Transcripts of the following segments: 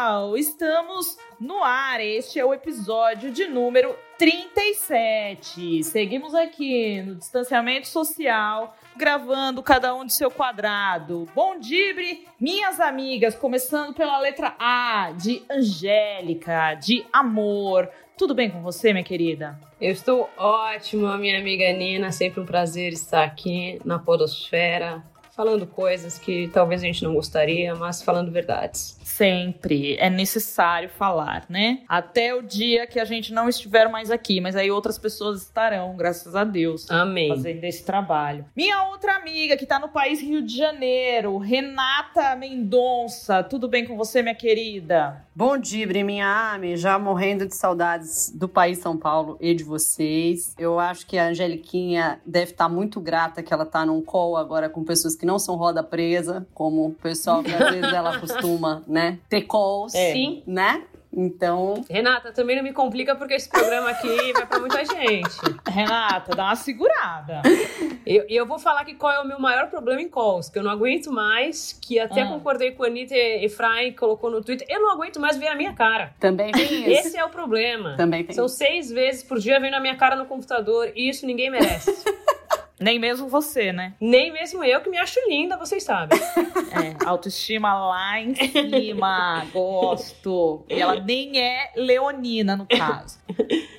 pessoal! Estamos no ar. Este é o episódio de número 37. Seguimos aqui no distanciamento social, gravando cada um de seu quadrado. Bom Dibre, minhas amigas, começando pela letra A de Angélica, de amor. Tudo bem com você, minha querida? Eu estou ótima, minha amiga Nina. Sempre um prazer estar aqui na Podosfera, falando coisas que talvez a gente não gostaria, mas falando verdades. Sempre é necessário falar, né? Até o dia que a gente não estiver mais aqui, mas aí outras pessoas estarão, graças a Deus, Amém. fazendo esse trabalho. Minha outra amiga que tá no país Rio de Janeiro, Renata Mendonça. Tudo bem com você, minha querida? Bom dia, minha Ami, já morrendo de saudades do país São Paulo e de vocês. Eu acho que a Angeliquinha deve estar muito grata que ela tá num call agora com pessoas que não são roda presa, como o pessoal que às vezes ela costuma, né, ter calls, É. Sim. né? Então, Renata, também não me complica porque esse programa aqui vai pra muita gente. Renata, dá uma segurada. E eu, eu vou falar que qual é o meu maior problema em calls, que eu não aguento mais, que até Ah. concordei com a Anitta Efraim, que colocou no Twitter, eu não aguento mais ver a minha cara. também tem isso. Esse é o problema. Também tem São seis vezes por dia vendo a minha cara no computador, e isso ninguém merece. Nem mesmo você, né? Nem mesmo eu, que me acho linda, vocês sabem. É, autoestima lá em cima, gosto. E ela nem é leonina, no caso.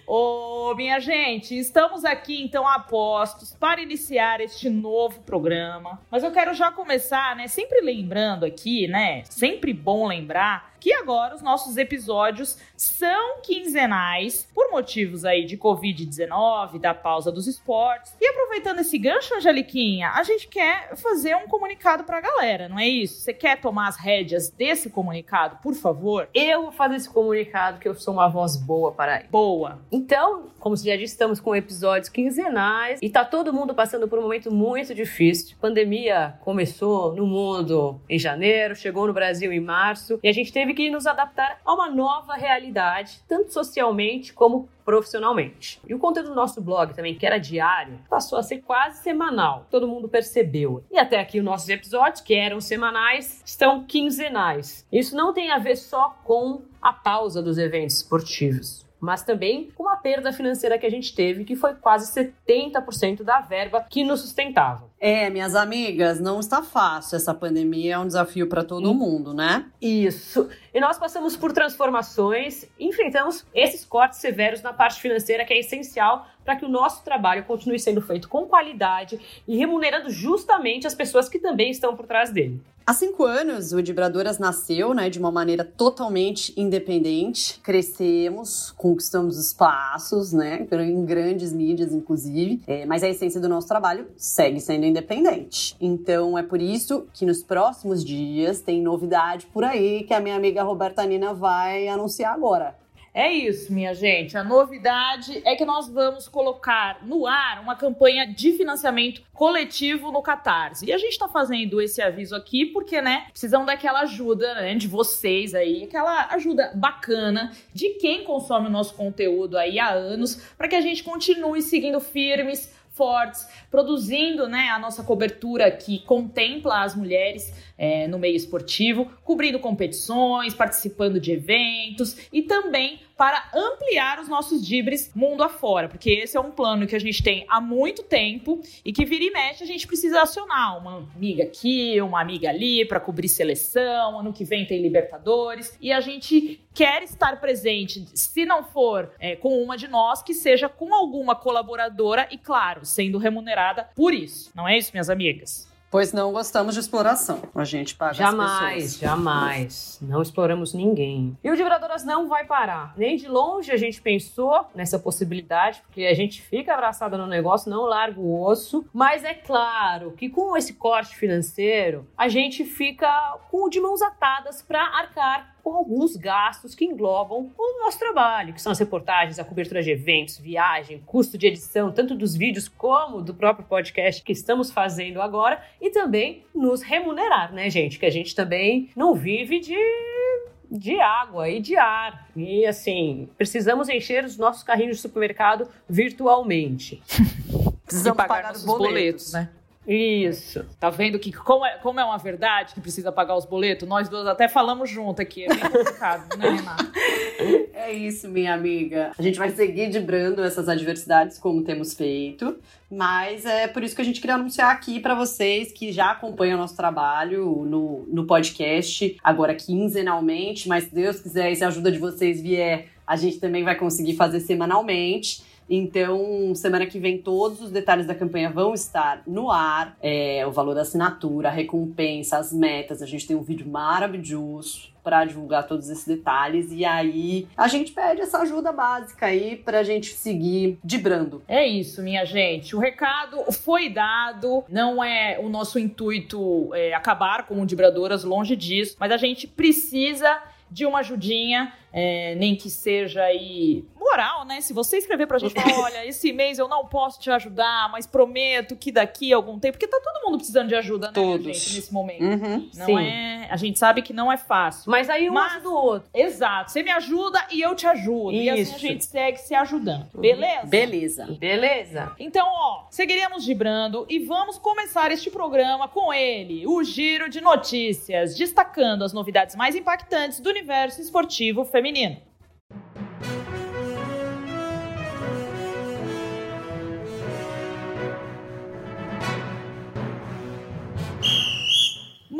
Ô, minha gente, estamos aqui então a postos para iniciar este novo programa. Mas eu quero já começar, né? Sempre lembrando aqui, né? Sempre bom lembrar que agora os nossos episódios são quinzenais por motivos aí de Covid-19, da pausa dos esportes. E aproveitando esse gancho, Angeliquinha, a gente quer fazer um comunicado pra galera, não é isso? Você quer tomar as rédeas desse comunicado, por favor? Eu vou fazer esse comunicado que eu sou uma voz boa para ele. Boa. Então, como já disse, estamos com episódios quinzenais e tá todo mundo passando por um momento muito difícil. A pandemia começou no mundo em janeiro, chegou no Brasil em março e a gente teve que nos adaptar a uma nova realidade, tanto socialmente como profissionalmente. E o conteúdo do nosso blog também, que era diário, passou a ser quase semanal. Todo mundo percebeu. E até aqui os nossos episódios, que eram semanais, estão quinzenais. Isso não tem a ver só com a pausa dos eventos esportivos mas também com a perda financeira que a gente teve, que foi quase 70% da verba que nos sustentava. É, minhas amigas, não está fácil essa pandemia, é um desafio para todo Hum. mundo, né? Isso. E nós passamos por transformações, enfrentamos esses cortes severos na parte financeira, que é essencial para que o nosso trabalho continue sendo feito com qualidade e remunerando justamente as pessoas que também estão por trás dele. Há cinco anos, o Vibradoras nasceu né, de uma maneira totalmente independente. Crescemos, conquistamos espaços, né, em grandes mídias, inclusive. É, mas a essência do nosso trabalho segue sendo independente. Então, é por isso que nos próximos dias tem novidade por aí que a minha amiga Roberta Nina vai anunciar agora. É isso, minha gente. A novidade é que nós vamos colocar no ar uma campanha de financiamento coletivo no Catarse. E a gente tá fazendo esse aviso aqui porque, né, precisam daquela ajuda, né, de vocês aí, aquela ajuda bacana de quem consome o nosso conteúdo aí há anos, para que a gente continue seguindo firmes, fortes, produzindo né, a nossa cobertura que contempla as mulheres é, no meio esportivo, cobrindo competições, participando de eventos e também para ampliar os nossos dibres mundo afora, porque esse é um plano que a gente tem há muito tempo e que vira e mexe a gente precisa acionar uma amiga aqui, uma amiga ali para cobrir seleção, ano que vem tem Libertadores e a gente quer estar presente, se não for é, com uma de nós, que seja com alguma colaboradora e, claro, sendo remunerada por isso. Não é isso, minhas amigas? Pois não gostamos de exploração. A gente paga Jamais, jamais. Não exploramos ninguém. E o Vibradoras não vai parar. Nem de longe a gente pensou nessa possibilidade, porque a gente fica abraçada no negócio, não larga o osso. Mas é claro que com esse corte financeiro, a gente fica com de mãos atadas para arcar com alguns gastos que englobam o nosso trabalho, que são as reportagens, a cobertura de eventos, viagem, custo de edição, tanto dos vídeos como do próprio podcast que estamos fazendo agora, e também nos remunerar, né, gente? Que a gente também não vive de de água e de ar. E assim, precisamos encher os nossos carrinhos de supermercado virtualmente. Precisamos pagar, pagar os boletos, boletos né? Isso. Tá vendo que como é, como é uma verdade que precisa pagar os boletos? Nós duas até falamos junto aqui. É bem complicado, né, Renata? É isso, minha amiga. A gente vai seguir debrando essas adversidades como temos feito, mas é por isso que a gente queria anunciar aqui para vocês que já acompanham o nosso trabalho no, no podcast, agora quinzenalmente, mas se Deus quiser e se a ajuda de vocês vier, a gente também vai conseguir fazer semanalmente. Então, semana que vem, todos os detalhes da campanha vão estar no ar. É, o valor da assinatura, a recompensa, as metas. A gente tem um vídeo maravilhoso para divulgar todos esses detalhes. E aí a gente pede essa ajuda básica aí para a gente seguir dibrando. É isso, minha gente. O recado foi dado. Não é o nosso intuito é, acabar com o Dibradoras, longe disso. Mas a gente precisa de uma ajudinha, é, nem que seja aí moral, né? Se você escrever pra gente, falar, olha, esse mês eu não posso te ajudar, mas prometo que daqui a algum tempo, porque tá todo mundo precisando de ajuda, né, Todos. gente, nesse momento. Uhum, não sim. é, a gente sabe que não é fácil. Mas aí um Mas- ajuda o outro. Exato, você me ajuda e eu te ajudo. E assim Isso. a gente segue se ajudando. Beleza? Beleza. Beleza. Então, ó, seguiremos vibrando e vamos começar este programa com ele, o Giro de Notícias, destacando as novidades mais impactantes do universo esportivo feminino.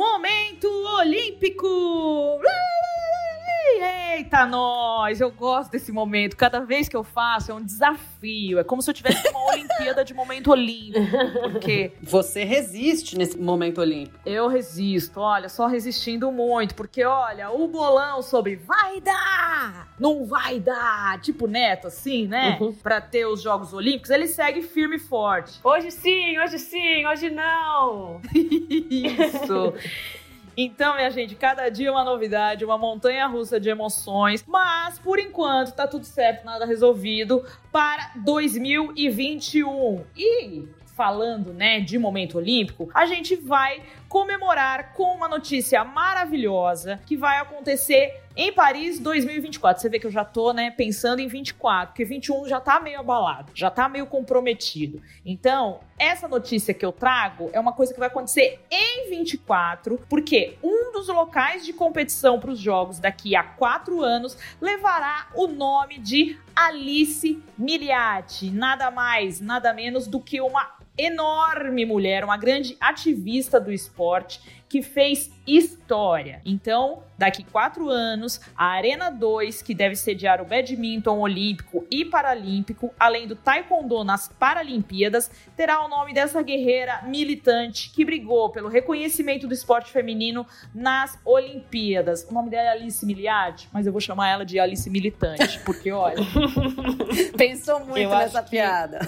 Momento Olímpico! Eita, nós! Eu gosto desse momento. Cada vez que eu faço é um desafio. É como se eu tivesse uma Olimpíada de momento olímpico. Porque Você resiste nesse momento olímpico. eu resisto, olha, só resistindo muito. Porque, olha, o bolão sobre vai dar, não vai dar, tipo neto, assim, né? Uhum. Pra ter os Jogos Olímpicos, ele segue firme e forte. Hoje sim, hoje sim, hoje não. Isso. Então, minha gente, cada dia uma novidade, uma montanha russa de emoções. Mas, por enquanto, tá tudo certo, nada resolvido para 2021. E falando, né, de momento olímpico, a gente vai comemorar com uma notícia maravilhosa que vai acontecer em Paris 2024. Você vê que eu já tô, né, pensando em 24, porque 21 já tá meio abalado, já tá meio comprometido. Então, essa notícia que eu trago é uma coisa que vai acontecer em 24, porque um dos locais de competição para os jogos daqui a quatro anos levará o nome de Alice Miliati, nada mais, nada menos do que uma enorme mulher, uma grande ativista do esporte que fez história. Então, daqui quatro anos, a Arena 2, que deve sediar o badminton olímpico e paralímpico, além do taekwondo nas Paralimpíadas, terá o nome dessa guerreira militante que brigou pelo reconhecimento do esporte feminino nas Olimpíadas. O nome dela é Alice Miliardi, mas eu vou chamar ela de Alice Militante, porque olha. Pensou muito nessa acho que- piada.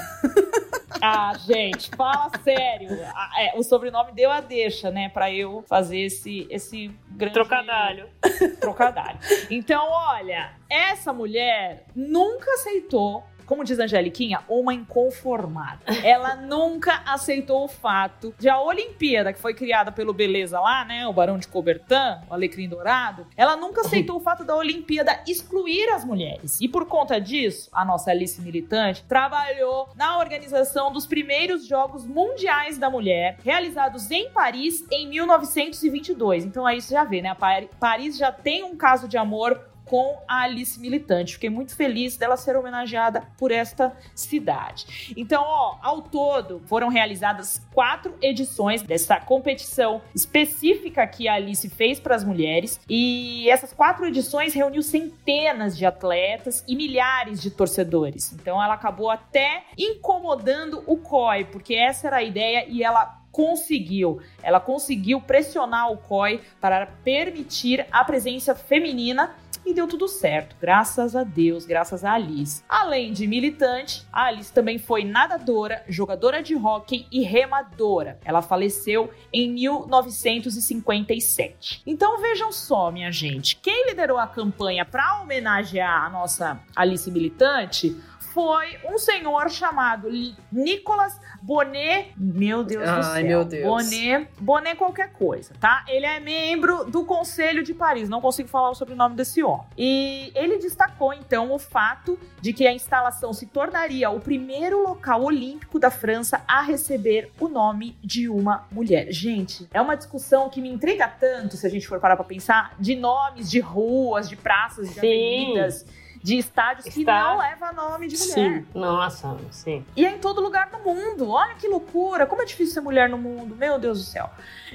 Ah, gente, fala sério. Ah, é, o sobrenome deu a deixa, né, Pra eu fazer esse esse grande Trocadalho. trocadilho. Então, olha, essa mulher nunca aceitou, como diz a Angeliquinha, uma inconformada. Ela nunca aceitou o fato de a Olimpíada, que foi criada pelo Beleza lá, né, o Barão de Cobertan, o Alecrim Dourado, ela nunca aceitou o fato da Olimpíada excluir as mulheres. E por conta disso, a nossa Alice Militante trabalhou na organização dos primeiros Jogos Mundiais da Mulher, realizados em Paris em 1922. Então aí você já vê, né? Paris já tem um caso de amor com a Alice Militante. Fiquei muito feliz dela ser homenageada por esta cidade. Então, ó, ao todo foram realizadas quatro edições dessa competição específica que a Alice fez para as mulheres. E essas quatro edições reuniu centenas de atletas e milhares de torcedores. Então, ela acabou até incomodando o COI, porque essa era a ideia e ela conseguiu. Ela conseguiu pressionar o COI para permitir a presença feminina e deu tudo certo, graças a Deus, graças a Alice. Além de militante, a Alice também foi nadadora, jogadora de hóquei e remadora. Ela faleceu em 1957. Então vejam só, minha gente, quem liderou a campanha para homenagear a nossa Alice militante foi um senhor chamado Nicolas Bonet. Meu Deus Ai, do céu. meu Deus. Bonet, Bonet qualquer coisa, tá? Ele é membro do Conselho de Paris. Não consigo falar o sobrenome desse homem. E ele destacou, então, o fato de que a instalação se tornaria o primeiro local olímpico da França a receber o nome de uma mulher. Gente, é uma discussão que me intriga tanto, se a gente for parar pra pensar, de nomes de ruas, de praças, de Sim. avenidas de estádios Está... que não leva nome de mulher. Sim, nossa, sim. E é em todo lugar do mundo. Olha que loucura, como é difícil ser mulher no mundo, meu Deus do céu.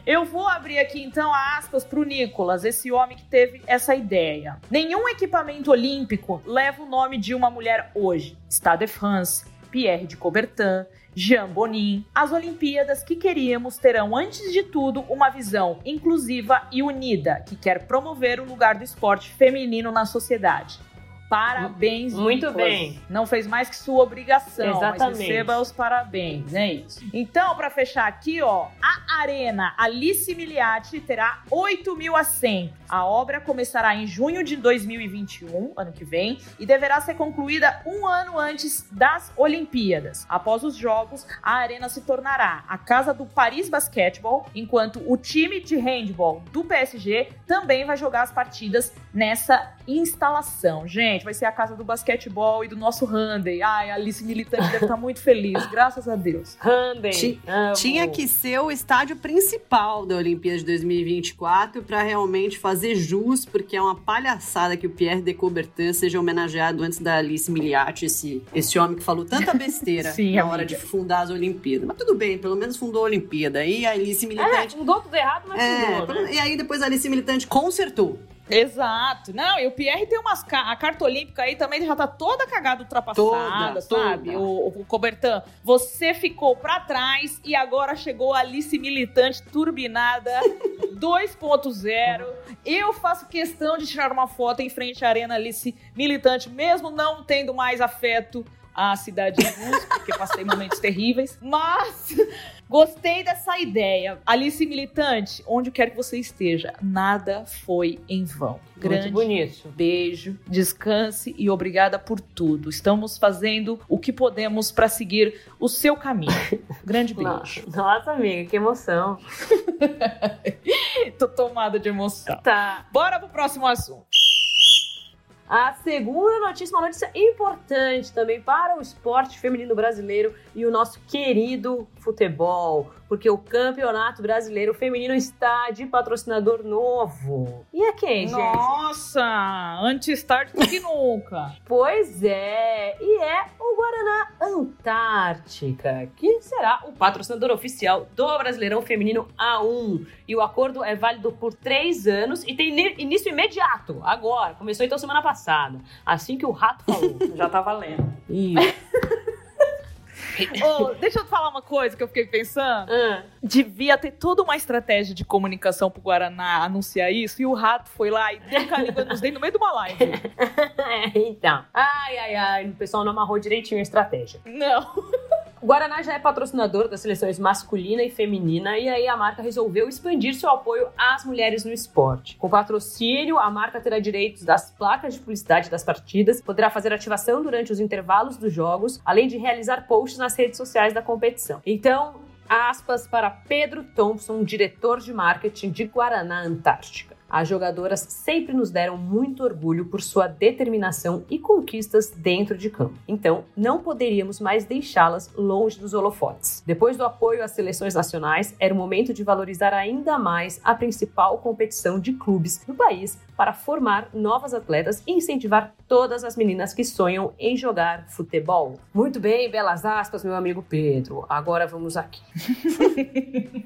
Eu vou abrir aqui então aspas para o Nicolas, esse homem que teve essa ideia. Nenhum equipamento olímpico leva o nome de uma mulher hoje. Stade de France, Pierre de Coubertin, Jean Bonin, as Olimpíadas que queríamos terão, antes de tudo, uma visão inclusiva e unida, que quer promover o lugar do esporte feminino na sociedade. Parabéns, Muito Nicolas. bem. Não fez mais que sua obrigação, Exatamente. mas receba os parabéns, é isso. Então, para fechar aqui, ó, a Arena Alice Miliati terá 8 mil assentos. A obra começará em junho de 2021, ano que vem, e deverá ser concluída um ano antes das Olimpíadas. Após os Jogos, a Arena se tornará a casa do Paris Basketball, enquanto o time de handball do PSG também vai jogar as partidas nessa instalação. Gente, vai ser a casa do basquetebol e do nosso Handy. Ai, a Alice Militante deve estar muito feliz, graças a Deus. Handy. Tinha que ser o estádio principal da Olimpíada de 2024 para realmente fazer jus, porque é uma palhaçada que o Pierre de Coubertin seja homenageado antes da Alice Miliati, esse, esse homem que falou tanta besteira Sim, na amiga. hora de fundar as Olimpíadas. Mas tudo bem, pelo menos fundou a Olimpíada. E a Alice Militante. É, fundou tudo errado, mas É, fundou, né? E aí depois a Alice Militante consertou. Exato. Não, e o Pierre tem umas. Ca... A carta olímpica aí também já tá toda cagada, ultrapassada, Toda, sabe? toda. O, o Cobertan, você ficou pra trás e agora chegou a Alice Militante turbinada 2.0. Eu faço questão de tirar uma foto em frente à Arena Alice Militante, mesmo não tendo mais afeto à cidade de luz, porque passei momentos terríveis. Mas gostei dessa ideia. Alice Militante, onde quer que você esteja, nada foi em vão. Grande Muito bonito. beijo, descanse e obrigada por tudo. Estamos fazendo o que podemos para seguir o seu caminho. Grande beijo. Nossa, nossa, amiga, que emoção. Tô tomada de emoção. Tá. Bora pro próximo assunto. A segunda notícia, uma notícia importante também para o esporte feminino brasileiro e o nosso querido futebol, porque o Campeonato Brasileiro Feminino está de patrocinador novo. E é quem, gente? Nossa, antes tarde do que nunca. Pois é, e é o Guaraná Antártica, que será o patrocinador oficial do Brasileirão Feminino A1. E o acordo é válido por três anos e tem início imediato, agora. Começou então semana passada. Assim que o rato falou, já tá valendo. Ô, deixa eu te falar uma coisa que eu fiquei pensando. Ah, Devia ter toda uma estratégia de comunicação pro Guaraná anunciar isso e o rato foi lá e deu carimba nos dentes no meio de uma live. é, então. Ai, ai, ai, o pessoal não amarrou direitinho a estratégia. Não. O Guaraná já é patrocinador das seleções masculina e feminina e aí a marca resolveu expandir seu apoio às mulheres no esporte. Com patrocínio, a marca terá direitos das placas de publicidade das partidas, poderá fazer ativação durante os intervalos dos jogos, além de realizar posts nas redes sociais da competição. Então, aspas para Pedro Thompson, diretor de marketing de Guaraná Antártica. As jogadoras sempre nos deram muito orgulho por sua determinação e conquistas dentro de campo. Então, não poderíamos mais deixá-las longe dos holofotes. Depois do apoio às seleções nacionais, era o momento de valorizar ainda mais a principal competição de clubes no país para formar novas atletas e incentivar todas as meninas que sonham em jogar futebol. Muito bem, belas aspas, meu amigo Pedro. Agora vamos aqui.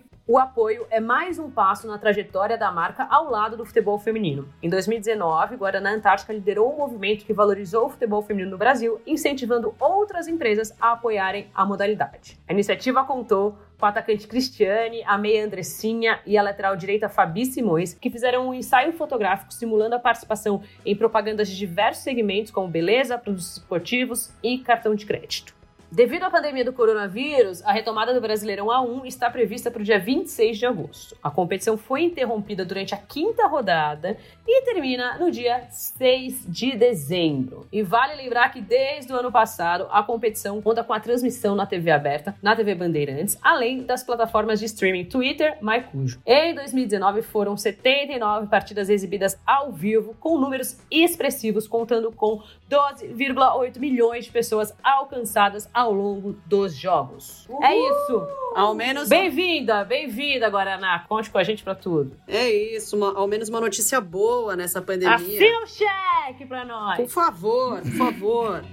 O apoio é mais um passo na trajetória da marca ao lado do futebol feminino. Em 2019, Guaraná Antártica liderou um movimento que valorizou o futebol feminino no Brasil, incentivando outras empresas a apoiarem a modalidade. A iniciativa contou com a atacante Cristiane, a meia Andressinha e a lateral direita Fabi Simões, que fizeram um ensaio fotográfico simulando a participação em propagandas de diversos segmentos, como beleza, produtos esportivos e cartão de crédito. Devido à pandemia do coronavírus, a retomada do Brasileirão A1 está prevista para o dia 26 de agosto. A competição foi interrompida durante a quinta rodada e termina no dia 6 de dezembro. E vale lembrar que desde o ano passado a competição conta com a transmissão na TV aberta, na TV Bandeirantes, além das plataformas de streaming Twitter, MyCujo. Em 2019 foram 79 partidas exibidas ao vivo, com números expressivos, contando com 12,8 milhões de pessoas alcançadas ao longo dos jogos. Uhul. É isso. Ao menos. Bem-vinda, bem-vinda, Guaraná. Conte com a gente pra tudo. É isso, uma, ao menos uma notícia boa nessa pandemia. Assina o cheque pra nós. Por favor, por favor.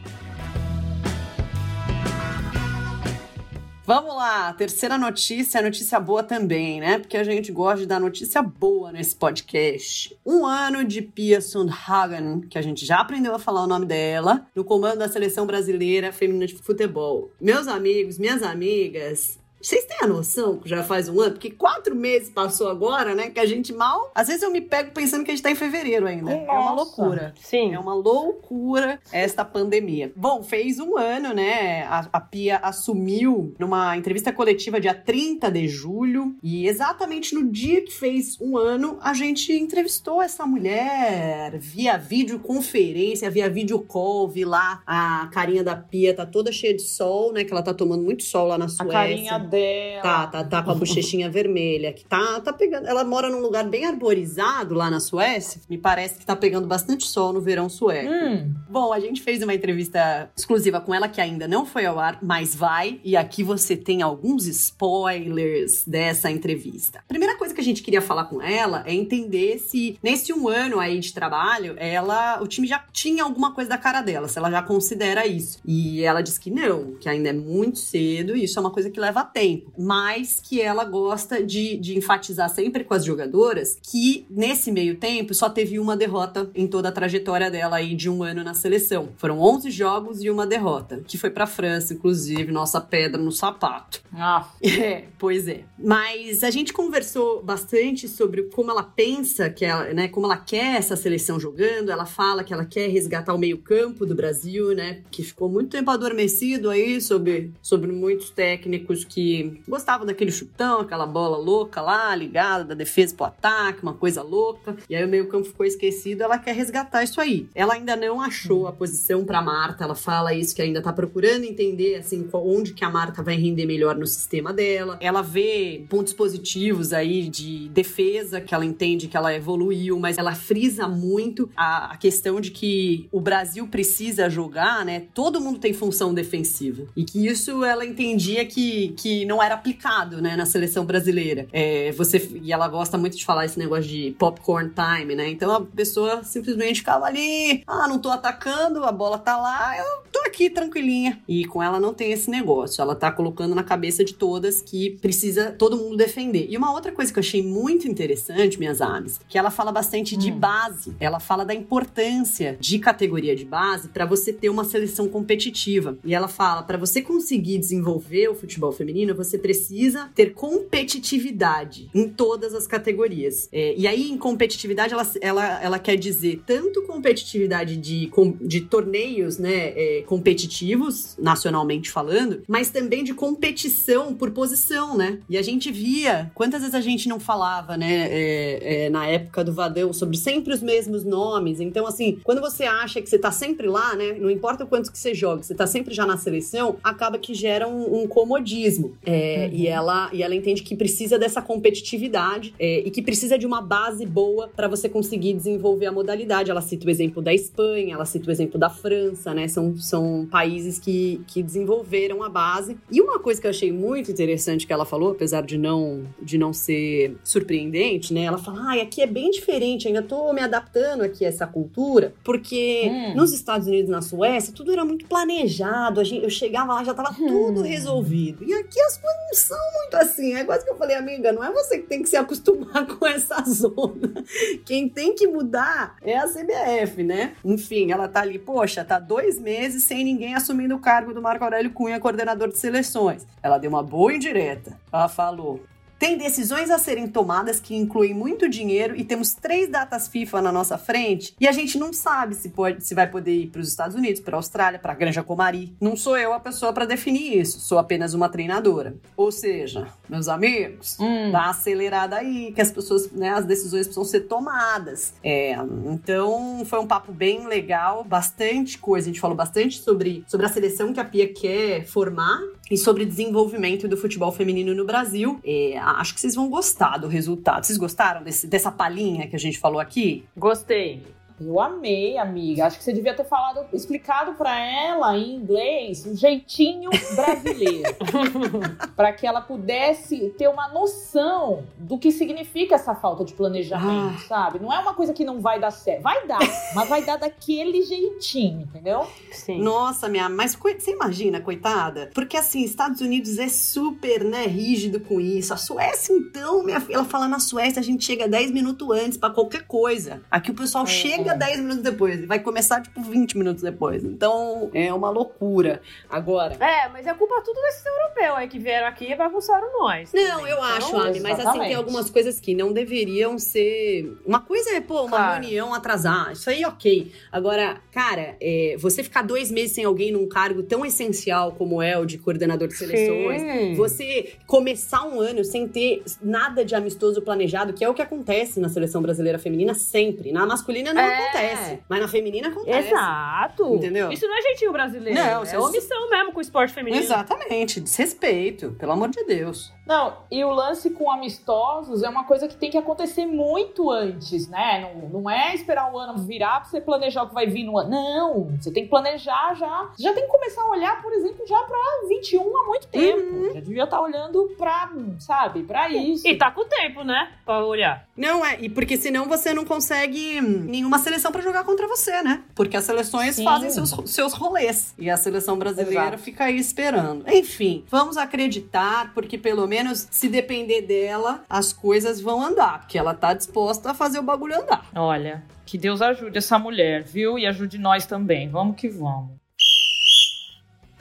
Vamos lá, terceira notícia, notícia boa também, né? Porque a gente gosta de dar notícia boa nesse podcast. Um ano de Pia Sundhagen, que a gente já aprendeu a falar o nome dela, no comando da seleção brasileira feminina de futebol. Meus amigos, minhas amigas, vocês têm a noção que já faz um ano? Porque quatro meses passou agora, né? Que a gente mal. Às vezes eu me pego pensando que a gente tá em fevereiro ainda. Nossa. É uma loucura. Sim. É uma loucura esta pandemia. Bom, fez um ano, né? A, a Pia assumiu numa entrevista coletiva dia 30 de julho. E exatamente no dia que fez um ano, a gente entrevistou essa mulher via videoconferência, via videocall. Vi lá a carinha da Pia, tá toda cheia de sol, né? Que ela tá tomando muito sol lá na A Suécia. carinha dela. Tá, tá, tá com a bochechinha vermelha. Que tá, tá pegando. Ela mora num lugar bem arborizado lá na Suécia. Me parece que tá pegando bastante sol no verão sueco. Hum, Bom, a gente fez uma entrevista exclusiva com ela que ainda não foi ao ar, mas vai. E aqui você tem alguns spoilers dessa entrevista. Primeira coisa que a gente queria falar com ela é entender se nesse um ano aí de trabalho, ela, o time já tinha alguma coisa da cara dela, se ela já considera isso. E ela disse que não, que ainda é muito cedo e isso é uma coisa que leva tempo. Mas que ela gosta de, de enfatizar sempre com as jogadoras que nesse meio tempo só teve uma derrota em toda a trajetória dela aí de um ano na seleção. Foram 11 jogos e uma derrota, que foi pra França, inclusive, nossa pedra no sapato. ah, É, pois é. Mas a gente conversou bastante sobre como ela pensa que ela, né, como ela quer essa seleção jogando. Ela fala que ela quer resgatar o meio-campo do Brasil, né, que ficou muito tempo adormecido aí sobre, sobre muitos técnicos que gostavam daquele chutão, aquela bola louca lá, ligada da defesa pro ataque, uma coisa louca. E aí o meio-campo ficou esquecido. Ela quer resgatar isso aí. Ela ainda não achou a posição para Marta. Ela fala isso que ainda tá procurando entender assim onde que a Marta vai render melhor no sistema dela. Ela vê pontos positivos aí de defesa que ela entende que ela evoluiu, mas ela frisa muito a, a questão de que o Brasil precisa jogar, né? Todo mundo tem função defensiva e que isso ela entendia que, que não era aplicado, né, na seleção brasileira. É, você e ela gosta muito de falar esse negócio de popcorn time, né? Então a pessoa simplesmente ficava ali, ah, não tô atacando, a bola tá lá, eu tô aqui tranquilinha. E com ela não tem esse negócio. Ela tá colocando na cabeça de todas que precisa todo mundo defender. E uma outra coisa que eu achei muito interessante, minhas ames, que ela fala bastante de Hum. base. Ela fala da importância de categoria de base para você ter uma seleção competitiva. E ela fala, para você conseguir desenvolver o futebol feminino, você precisa ter competitividade em todas as categorias. É, e aí, em competitividade, ela, ela, ela quer dizer tanto competitividade de, de torneios né, é, competitivos, nacionalmente falando, mas também de competição por posição, né? E a gente via, quantas vezes a gente não falava, né, é, é, na época do Vadão, sobre sempre os mesmos nomes. Então, assim, quando você acha que você tá sempre lá, né, não importa o quanto que você joga, você tá sempre já na seleção, acaba que gera um, um comodismo. É, Uhum. e, ela, e ela entende que precisa dessa competitividade é, e que precisa de uma base boa para você conseguir desenvolver a modalidade. Ela cita o exemplo da Espanha, ela cita o exemplo da França, né? São, são países que, que desenvolveram a base. E uma coisa que eu achei muito interessante que ela falou, apesar de não, de não ser ser surpreendente, né? Ela fala, ai, aqui é bem diferente, ainda tô me adaptando aqui a essa cultura, porque Hum. nos Estados Unidos, na Suécia, tudo era muito planejado, a gente, eu chegava lá, já tava tudo Hum. resolvido. E aqui as coisas não são muito assim, é quase que eu falei, amiga, não é você que tem que se acostumar com essa zona. Quem tem que mudar é a CBF, né? Enfim, ela tá ali, poxa, tá dois meses sem ninguém assumindo o cargo do Marco Aurélio Cunha, coordenador de seleções. Ela deu uma boa indireta. Ela falou: tem decisões a serem tomadas que incluem muito dinheiro e temos três datas FIFA na nossa frente e a gente não sabe se, pode, se vai poder ir para os Estados Unidos, para a Austrália, para a Granja Comari. Não sou eu a pessoa para definir isso, sou apenas uma treinadora. Ou seja, meus amigos, Hum. dá acelerada aí, que as pessoas, né, as decisões precisam ser tomadas. É, então foi um papo bem legal, bastante coisa. A gente falou bastante sobre, sobre a seleção que a Pia quer formar e sobre desenvolvimento do futebol feminino no Brasil. É, acho que vocês vão gostar do resultado. Vocês gostaram desse, dessa palhinha que a gente falou aqui? Gostei. Eu amei, amiga. Acho que você devia ter falado, explicado pra ela em inglês um jeitinho brasileiro, Pra que ela pudesse ter uma noção do que significa essa falta de planejamento, sabe? Não é uma coisa que não vai dar certo, vai dar, mas vai dar daquele jeitinho, entendeu? Sim. Nossa, minha, mas você imagina, coitada? Porque assim, Estados Unidos é super, né, rígido com isso. A Suécia, então, minha filha, ela fala na Suécia, a gente chega 10 minutos antes pra qualquer coisa. Aqui o pessoal É. chega 10 minutos depois, vai começar tipo 20 minutos depois. Então, é uma loucura. Agora, É, mas é culpa tudo desses europeus aí que vieram aqui e bagunçaram nós. Não, também. eu Então, acho, Ami, mas assim, tem algumas coisas que não deveriam ser. Uma coisa é, pô, uma Claro. reunião atrasar. Isso aí, ok. Agora, cara, é, você ficar dois meses sem alguém num cargo tão essencial como é o de coordenador de seleções. Sim. Você começar um ano sem ter nada de amistoso planejado, que é o que acontece na seleção brasileira feminina sempre. Na masculina não É. acontece, mas na feminina acontece. Exato. Entendeu? Isso não é jeitinho brasileiro. Não, é vocês- omissão mesmo com o esporte feminino. Exatamente, desrespeito, pelo amor de Deus. Não, e o lance com amistosos é uma coisa que tem que acontecer muito antes, né? Não, não é esperar o ano virar pra você planejar o que vai vir no ano. Não, você tem que planejar já. Você já tem que começar a olhar, por exemplo, já pra 21 há muito tempo. Já devia estar olhando pra, sabe, pra isso. E tá com o tempo, né? Pra olhar. Não é, e porque senão você não consegue hum, nenhuma seleção pra jogar contra você, né? Porque as seleções Sim. fazem seus, seus rolês e a seleção brasileira Exato. fica aí esperando. Enfim, vamos acreditar, porque pelo menos se depender dela, as coisas vão andar, porque ela tá disposta a fazer o bagulho andar. Olha, que Deus ajude essa mulher, viu? E ajude nós também. Vamos que vamos.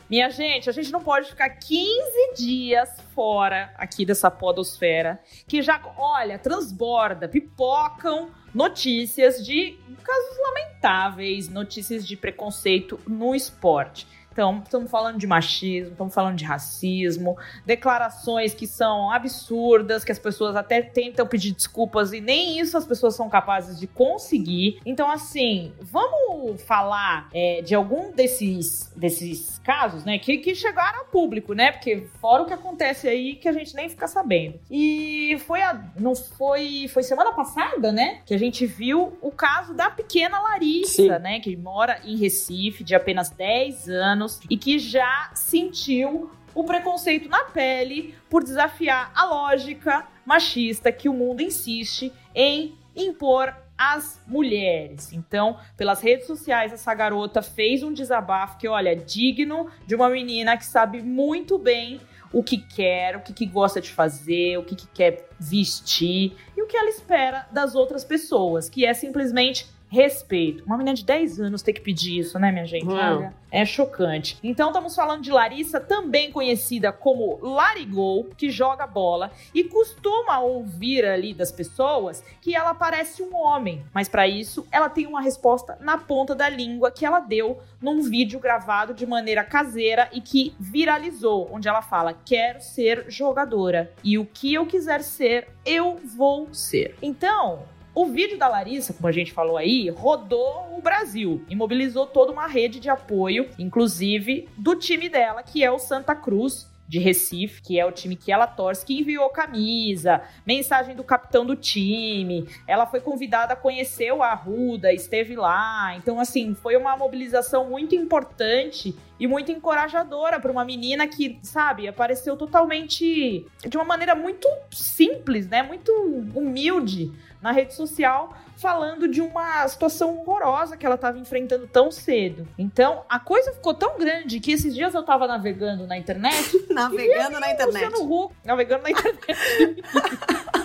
Minha gente, a gente não pode ficar 15 dias fora aqui dessa podosfera, que já, olha, transborda, pipocam notícias de casos lamentáveis, notícias de preconceito no esporte. Então, estamos falando de machismo, estamos falando de racismo, declarações que são absurdas, que as pessoas até tentam pedir desculpas e nem isso as pessoas são capazes de conseguir. Então, assim, vamos falar é, de algum desses, desses casos, né, que, que chegaram ao público, né? Porque fora o que acontece aí que a gente nem fica sabendo. E foi a, não foi, foi semana passada, né, que a gente viu o caso da pequena Larissa, Sim. né, que mora em Recife, de apenas 10 anos e que já sentiu o preconceito na pele por desafiar a lógica machista que o mundo insiste em impor às mulheres. Então, pelas redes sociais, essa garota fez um desabafo que, olha, é digno de uma menina que sabe muito bem o que quer, o que, que gosta de fazer, o que, que quer vestir e o que ela espera das outras pessoas, que é simplesmente respeito. Uma menina de 10 anos ter que pedir isso, né, minha gente? Olha, é chocante. Então, estamos falando de Larissa, também conhecida como Larigol, que joga bola e costuma ouvir ali das pessoas que ela parece um homem. Mas para isso, ela tem uma resposta na ponta da língua que ela deu num vídeo gravado de maneira caseira e que viralizou, onde ela fala: "Quero ser jogadora e o que eu quiser ser, eu vou ser". Então, o vídeo da Larissa, como a gente falou aí, rodou o Brasil e mobilizou toda uma rede de apoio, inclusive do time dela, que é o Santa Cruz. De Recife, que é o time que ela torce, que enviou camisa, mensagem do capitão do time. Ela foi convidada a conhecer o Arruda, esteve lá. Então, assim, foi uma mobilização muito importante e muito encorajadora para uma menina que, sabe, apareceu totalmente de uma maneira muito simples, né? Muito humilde na rede social, falando de uma situação horrorosa que ela estava enfrentando tão cedo. Então, a coisa ficou tão grande que esses dias eu estava navegando na internet. navegando na internet. Luciano Huck, navegando na internet.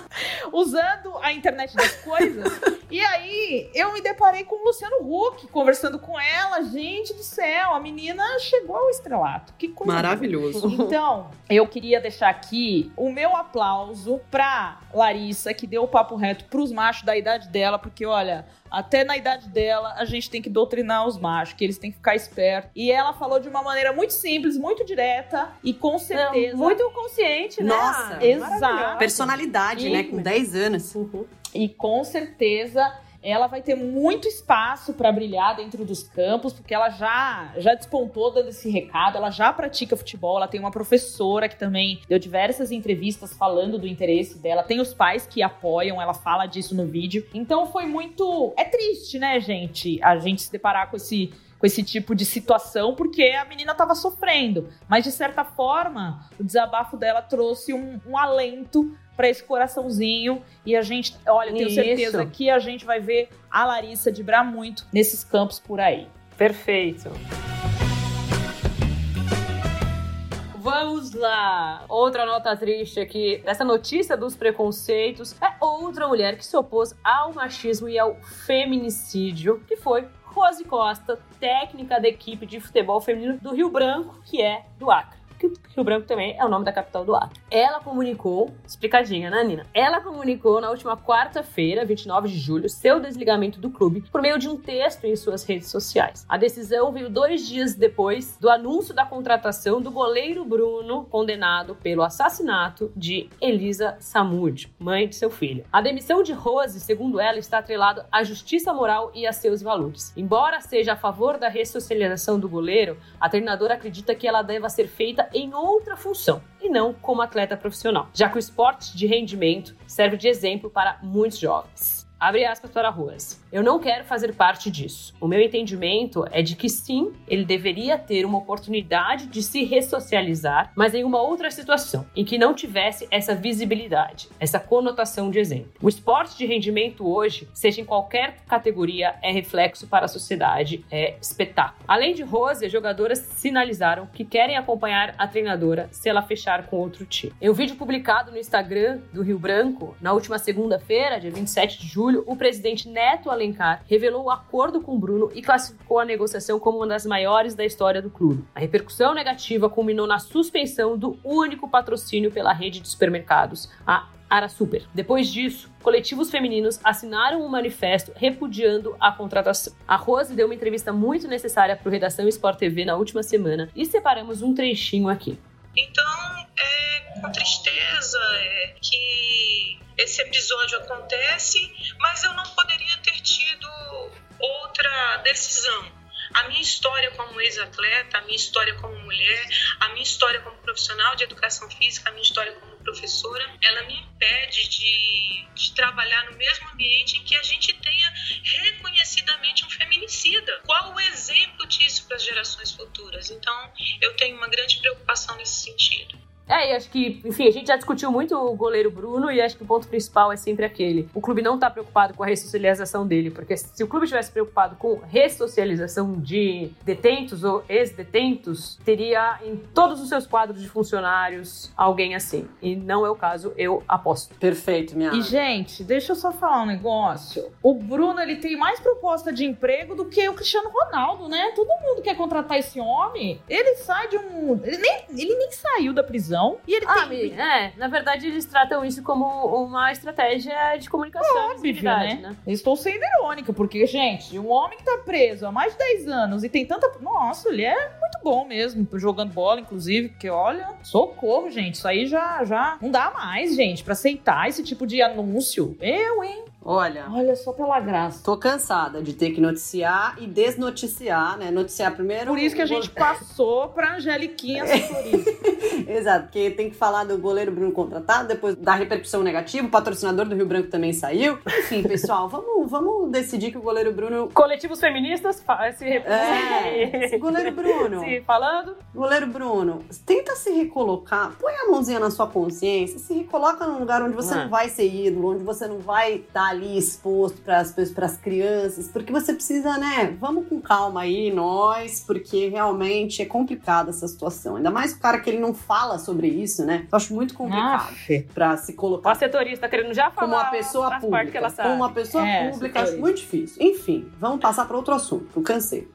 usando a internet das coisas. e aí eu me deparei com o Luciano Huck conversando com ela. Gente do céu, a menina chegou ao estrelato. Que coisa Maravilhoso. Então, eu queria deixar aqui o meu aplauso pra Larissa, que deu o papo reto pros machos da idade dela, porque olha, até na idade dela, a gente tem que doutrinar os machos, que eles têm que ficar espertos. E ela falou de uma maneira muito simples, muito direta e com certeza. muito consciente, né? Nossa, exato. Personalidade, E- né? Com 10 anos. Uhum. E com certeza ela vai ter muito espaço para brilhar dentro dos campos, porque ela já já despontou dando esse recado, ela já pratica futebol, ela tem uma professora que também deu diversas entrevistas falando do interesse dela, tem os pais que apoiam, ela fala disso no vídeo. Então foi muito é triste, né, gente, a gente se deparar com esse com esse tipo de situação, porque a menina tava sofrendo. Mas, de certa forma, o desabafo dela trouxe um, um alento para esse coraçãozinho. E a gente, olha, tenho Isso. certeza que a gente vai ver a Larissa vibrar muito nesses campos por aí. Perfeito. Vamos lá! Outra nota triste aqui dessa notícia dos preconceitos é outra mulher que se opôs ao machismo e ao feminicídio, que foi Rose Costa, técnica da equipe de futebol feminino do Rio Branco, que é do Acre. Que Rio Branco também é o nome da capital do Acre. Ela comunicou, explicadinha, né, Nina? Ela comunicou na última quarta-feira, 29 de julho, seu desligamento do clube por meio de um texto em suas redes sociais. A decisão veio dois dias depois do anúncio da contratação do goleiro Bruno, condenado pelo assassinato de Elisa Samud, mãe de seu filho. A demissão de Rose, segundo ela, está atrelado à justiça moral e a seus valores. Embora seja a favor da ressocialização do goleiro, a treinadora acredita que ela deva ser feita em outra função e não como atleta profissional, já que o esporte de rendimento serve de exemplo para muitos jovens. Abre aspas para Ruas. Eu não quero fazer parte disso. O meu entendimento é de que sim, ele deveria ter uma oportunidade de se ressocializar, mas em uma outra situação, em que não tivesse essa visibilidade, essa conotação de exemplo. O esporte de rendimento hoje, seja em qualquer categoria, é reflexo para a sociedade, é espetáculo. Além de Rose, as jogadoras sinalizaram que querem acompanhar a treinadora se ela fechar com outro time. Em um vídeo publicado no Instagram do Rio Branco, na última segunda-feira, dia 27 de julho, o presidente Neto Alencar revelou o acordo com Bruno e classificou a negociação como uma das maiores da história do clube. A repercussão negativa culminou na suspensão do único patrocínio pela rede de supermercados, a Ara Super. Depois disso, coletivos femininos assinaram um manifesto repudiando a contratação. A Rose deu uma entrevista muito necessária para o Redação Sport TV na última semana e separamos um trechinho aqui. Então, é com tristeza é, que esse episódio acontece, mas eu não poderia ter tido outra decisão. A minha história como ex-atleta, a minha história como mulher, a minha história como profissional de educação física, a minha história como professora, ela me impede de, de trabalhar no mesmo ambiente em que a gente tenha reconhecidamente um feminicida. Qual o exemplo disso para as gerações futuras? Então, eu tenho uma grande preocupação nesse sentido. É, e acho que, enfim, a gente já discutiu muito o goleiro Bruno e acho que o ponto principal é sempre aquele. O clube não tá preocupado com a ressocialização dele, porque se o clube estivesse preocupado com ressocialização de detentos ou ex-detentos, teria em todos os seus quadros de funcionários alguém assim. E não é o caso, eu aposto. Perfeito, minha. E, gente, deixa eu só falar um negócio. O Bruno, ele tem mais proposta de emprego do que o Cristiano Ronaldo, né? Todo mundo quer contratar esse homem. Ele sai de um... Ele nem, ele nem saiu da prisão. E ele Ah, tem... É, na verdade eles tratam isso como uma estratégia de comunicação. Óbvio, visibilidade, né? Estou sendo irônica, porque, gente, um homem que tá preso há mais de 10 anos e tem tanta. Nossa, ele é muito bom mesmo, jogando bola, inclusive, porque olha, socorro, gente. Isso aí já, já não dá mais, gente, pra aceitar esse tipo de anúncio. Eu, hein? Olha. Olha só pela graça. Tô cansada de ter que noticiar e desnoticiar, né? Noticiar primeiro. Por isso que a gente passou pra Angeliquinha. Exato, porque tem que falar do goleiro Bruno contratado, depois da repercussão negativa, o patrocinador do Rio Branco também saiu. Enfim, pessoal, vamos, vamos decidir que o goleiro Bruno. Coletivos feministas se É, goleiro Bruno. Sim, falando. Goleiro Bruno, tenta se recolocar, põe a mãozinha na sua consciência, se recoloca num lugar onde você Ah. não vai ser ídolo, onde você não vai estar ali exposto para as crianças, porque você precisa, né? Vamos com calma aí, nós, porque realmente é complicada essa situação. Ainda mais o cara que ele não fala sobre isso, né? Eu acho muito complicado pra se Ó, a colocar setorista querendo já falar como uma pessoa pública. Como uma pessoa É, pública, acho muito difícil. Enfim, vamos passar para outro assunto, eu cansei.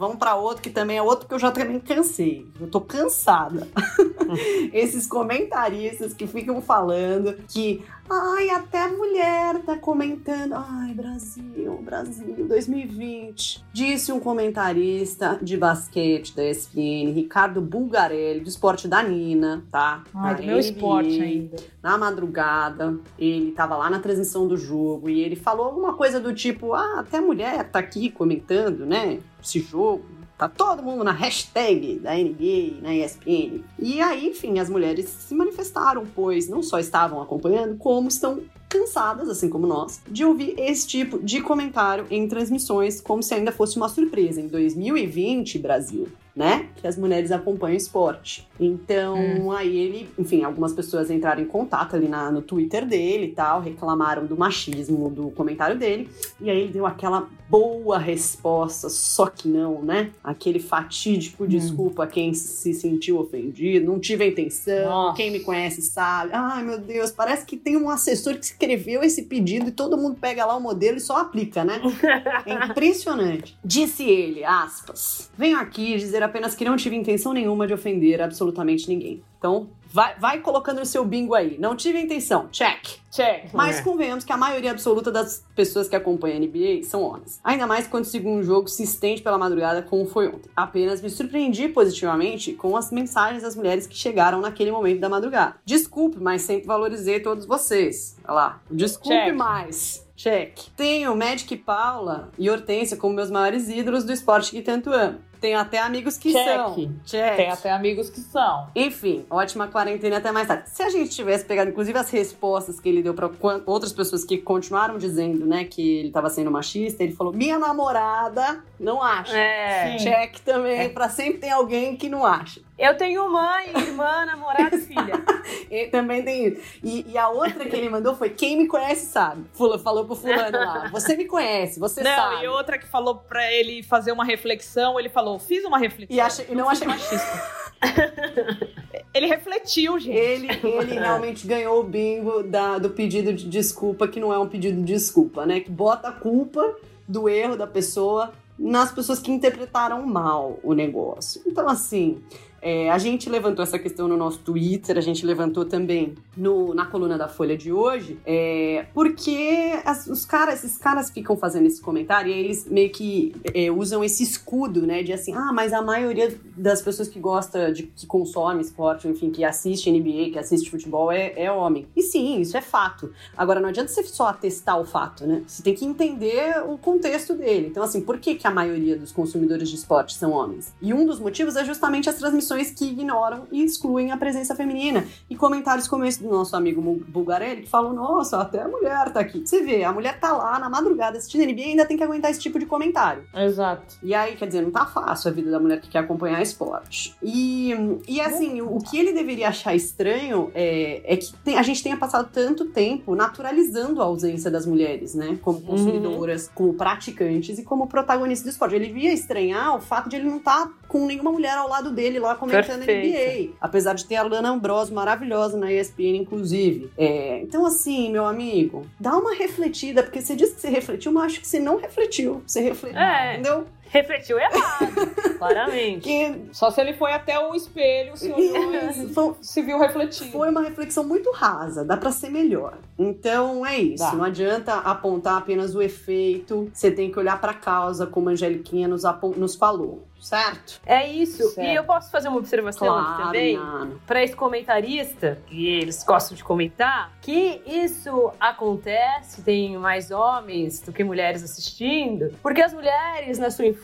Vamos para outro que também é outro que eu já também cansei. Eu tô cansada. Esses comentaristas que ficam falando que, ai, até a mulher tá comentando. Ai, Brasil, Brasil, 2020. Disse um comentarista de basquete da ESPN, Ricardo Bulgarelli, do esporte da Nina, tá? Ai, do meu NBA esporte ainda. na madrugada, ele tava lá na transmissão do jogo e ele falou alguma coisa do tipo: Ah, até a mulher tá aqui comentando, né? Esse jogo. Tá todo mundo na hashtag da NBA, na ESPN. E aí, enfim, as mulheres se manifestaram, pois não só estavam acompanhando, como estão cansadas, assim como nós, de ouvir esse tipo de comentário em transmissões, como se ainda fosse uma surpresa. Em 2020, Brasil, né? Que as mulheres acompanham o esporte. Então, aí ele, enfim, algumas pessoas entraram em contato ali na, no Twitter dele e tal, reclamaram do machismo do comentário dele. E aí ele deu aquela boa resposta, só que não, né? Aquele fatídico desculpa a quem se sentiu ofendido, não tive a intenção, Nossa. quem me conhece sabe. Ai, meu Deus, parece que tem um assessor que escreveu esse pedido e todo mundo pega lá o modelo e só aplica, né? É impressionante. Disse ele, aspas, venho aqui dizer apenas que não tive intenção nenhuma de ofender absolutamente ninguém. Então, vai, vai colocando no seu bingo aí. Não tive intenção. Check. Check. Mas É. convenhamos que a maioria absoluta das pessoas que acompanham a NBA são homens. Ainda mais quando o segundo jogo se estende pela madrugada, como foi ontem. Apenas me surpreendi positivamente com as mensagens das mulheres que chegaram naquele momento da madrugada. Desculpe, mas sempre valorizei todos vocês. Olha lá. Desculpe Check. mais. Check. Tenho Magic Paula e Hortência como meus maiores ídolos do esporte que tanto amo. Tenho até amigos que Check. são. Check. Tem até amigos que são. Enfim, ótima quarentena até mais tarde. Se a gente tivesse pegado, inclusive, as respostas que ele deu para outras pessoas que continuaram dizendo, né, que ele tava sendo machista, ele falou: minha namorada não acha. É. Sim. Check também, pra sempre tem alguém que não acha. Eu tenho mãe, irmã, namorada e filha. E também tem isso. E, e a outra que ele mandou foi: quem me conhece sabe. Fula, falou pro fulano lá: você me conhece, você Não, sabe. e outra que falou pra ele fazer uma reflexão, ele falou, fiz uma reflexão. E, acha- e não achei machista. ele refletiu, gente. Ele, ele realmente ganhou o bingo da- do pedido de desculpa, que não é um pedido de desculpa, né? Que bota a culpa do erro da pessoa nas pessoas que interpretaram mal o negócio. Então, assim, é, a gente levantou essa questão no nosso Twitter, a gente levantou também no- na coluna da Folha de hoje, é, porque as- os caras, esses caras ficam fazendo esse comentário e eles meio que é, usam esse escudo, né? De assim, ah, mas a maioria das pessoas que gosta de que consome esporte, enfim, que assiste NBA, que assiste futebol, é, é homem. E sim, isso é fato. Agora, não adianta você só atestar o fato, né? Você tem que entender o contexto dele. Então, assim, por que, que a maioria dos consumidores de esporte são homens? E um dos motivos é justamente as transmissões que ignoram e excluem a presença feminina. E comentários como esse do nosso amigo Bulgarelli, que falam, nossa, até a mulher tá aqui. Você vê, a mulher tá lá na madrugada assistindo NBA e ainda tem que aguentar esse tipo de comentário. Exato. E aí, quer dizer, não tá fácil a vida da mulher que quer acompanhar esporte. E, e assim, o, o que ele deveria achar estranho é, é que tem- a gente tenha passado tanto tempo naturalizando a ausência das mulheres, né? Como consumidoras, como praticantes e como protagonistas do esporte. Ele devia estranhar o fato de ele não estar com nenhuma mulher ao lado dele lá comentando Perfeito. NBA. Apesar de ter a Lana Ambrose maravilhosa na ESPN, inclusive. É, então, assim, meu amigo, dá uma refletida, porque você disse que você refletiu, mas acho que você não refletiu. Você refletiu, É. entendeu? refletiu errado, claramente. Que só se ele foi até o espelho, se olhou e Foi, se viu refletido. foi uma reflexão muito rasa, dá pra ser melhor. Então é isso, Dá. não adianta apontar apenas o efeito, você tem que olhar pra causa, como a Angeliquinha nos, apon- nos falou, certo? É isso. Certo. E eu posso fazer uma observação aqui Claro, também? Nana. para esse comentarista, que eles gostam de comentar, que isso acontece, tem mais homens do que mulheres assistindo, porque as mulheres na sua infância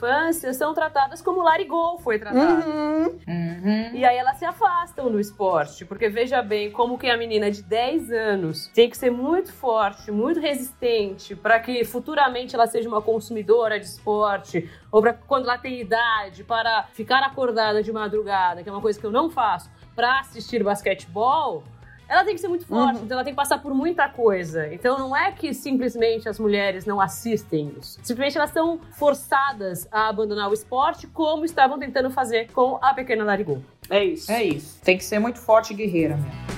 são tratadas como Larigol foi tratado. Uhum. Uhum. E aí elas se afastam do esporte, porque veja bem como que a menina de 10 anos tem que ser muito forte, muito resistente para que futuramente ela seja uma consumidora de esporte, ou para quando ela tem idade para ficar acordada de madrugada, que é uma coisa que eu não faço, para assistir basquetebol. Ela tem que ser muito forte, então ela tem que passar por muita coisa. Então não é que simplesmente as mulheres não assistem isso. Simplesmente elas são forçadas a abandonar o esporte, como estavam tentando fazer com a pequena Larigol. É isso. É isso. Tem que ser muito forte e guerreira mesmo.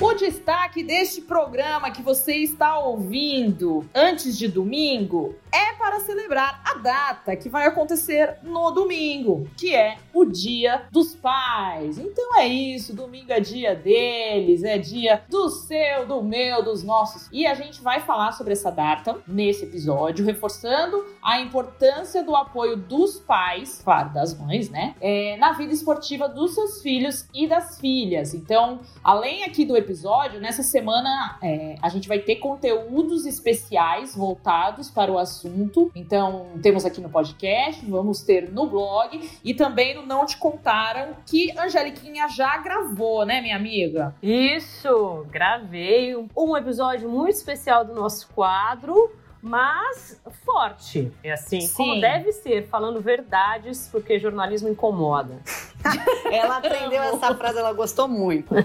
O destaque deste programa que você está ouvindo antes de domingo é para celebrar a data que vai acontecer no domingo, que é o Dia dos Pais. Então é isso, domingo é dia deles, é dia do seu, do meu, dos nossos. E a gente vai falar sobre essa data nesse episódio, reforçando a importância do apoio dos pais, claro, das mães, né? é, na vida esportiva dos seus filhos e das filhas. Então, além aqui do episódio, nessa semana é, a gente vai ter conteúdos especiais voltados para o assunto. Então, temos aqui no podcast, vamos ter no blog e também no Não Te Contaram, que Angeliquinha já gravou, né, minha amiga? Isso, gravei um episódio muito especial do nosso quadro, mas forte. É assim, Sim. como deve ser, falando verdades, porque jornalismo incomoda. Ela aprendeu essa frase, ela gostou muito.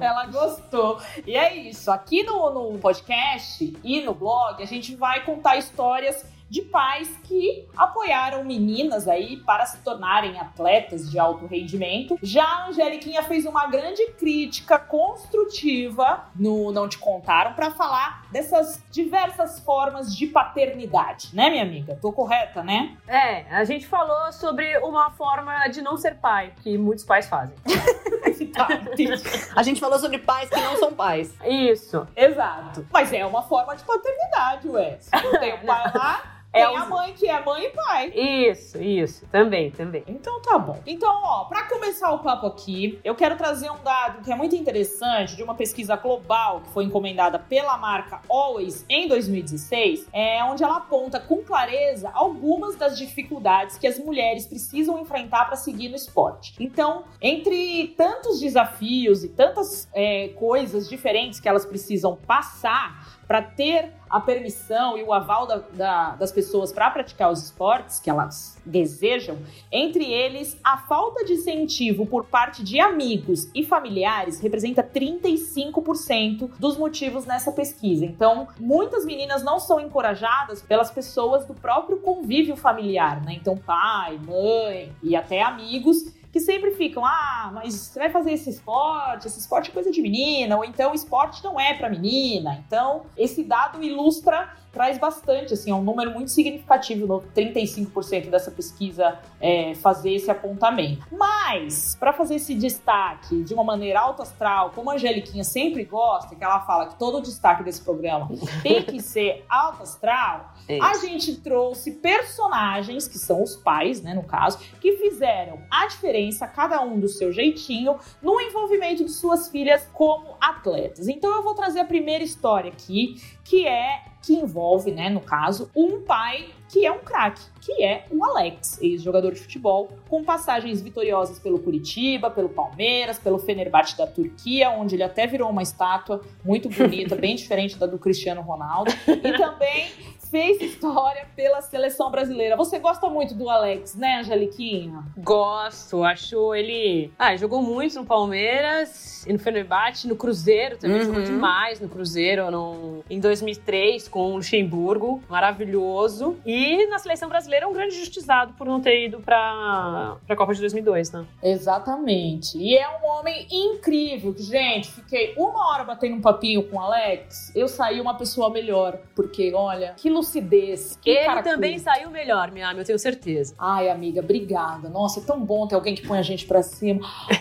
Ela gostou. E é isso. Aqui no, no podcast e no blog, a gente vai contar histórias de pais que apoiaram meninas aí para se tornarem atletas de alto rendimento. Já a Angeliquinha fez uma grande crítica construtiva no Não Te Contaram para falar dessas diversas formas de paternidade, né, minha amiga? Tô correta, né? É, a gente falou sobre uma forma de não ser pai, que muitos pais fazem. Tá. A gente falou sobre pais que não são pais. Isso. Exato. Mas é uma forma de paternidade, ué. Se não tem o pai lá, É tem a os- mãe que é mãe e pai. Isso, isso. Também, também. Então tá bom. Então, ó, pra começar o papo aqui, eu quero trazer um dado que é muito interessante de uma pesquisa global que foi encomendada pela marca Always em 2016, é onde ela aponta com clareza algumas das dificuldades que as mulheres precisam enfrentar para seguir no esporte. Então, entre tantos desafios e tantas é, coisas diferentes que elas precisam passar para ter a permissão e o aval da- da- das pessoas para praticar os esportes que elas desejam, entre eles, a falta de incentivo por parte de amigos e familiares representa 35% dos motivos nessa pesquisa. Então, muitas meninas não são encorajadas pelas pessoas do próprio convívio familiar, né? Então, pai, mãe e até amigos que sempre ficam, ah, mas você vai fazer esse esporte, esse esporte é coisa de menina, ou então esporte não é pra menina. Então, esse dado ilustra, traz bastante, assim, é um número muito significativo, no 35% dessa pesquisa é, fazer esse apontamento. Mas, para fazer esse destaque de uma maneira alto astral, como a Angeliquinha sempre gosta, que ela fala que todo o destaque desse programa tem que ser alto astral, a gente trouxe personagens, que são os pais, né, no caso, que fizeram a diferença, cada um do seu jeitinho, no envolvimento de suas filhas como atletas. Então eu vou trazer a primeira história aqui, que é que envolve, né, no caso, um pai que é um craque, que é o Alex, ex-jogador de futebol, com passagens vitoriosas pelo Curitiba, pelo Palmeiras, pelo Fenerbahçe da Turquia, onde ele até virou uma estátua muito bonita, bem diferente da do Cristiano Ronaldo, e também fez história pela seleção brasileira. Você gosta muito do Alex, né, Angeliquinha? Gosto, acho ele. Ah, jogou muito no Palmeiras e no Fenerbahçe, no Cruzeiro também, Uhum. jogou demais no Cruzeiro no... em 2003 com o Luxemburgo, maravilhoso. E na seleção brasileira, um grande justiçado por não ter ido pra, pra Copa de 2002, né? Exatamente. E é um homem incrível. que, Gente, fiquei uma hora batendo um papinho com o Alex. Eu saí uma pessoa melhor. Porque, olha, aquilo lucidez. Que Ele também saiu melhor, minha eu tenho certeza. Ai, amiga, obrigada. Nossa, é tão bom ter alguém que põe a gente pra cima.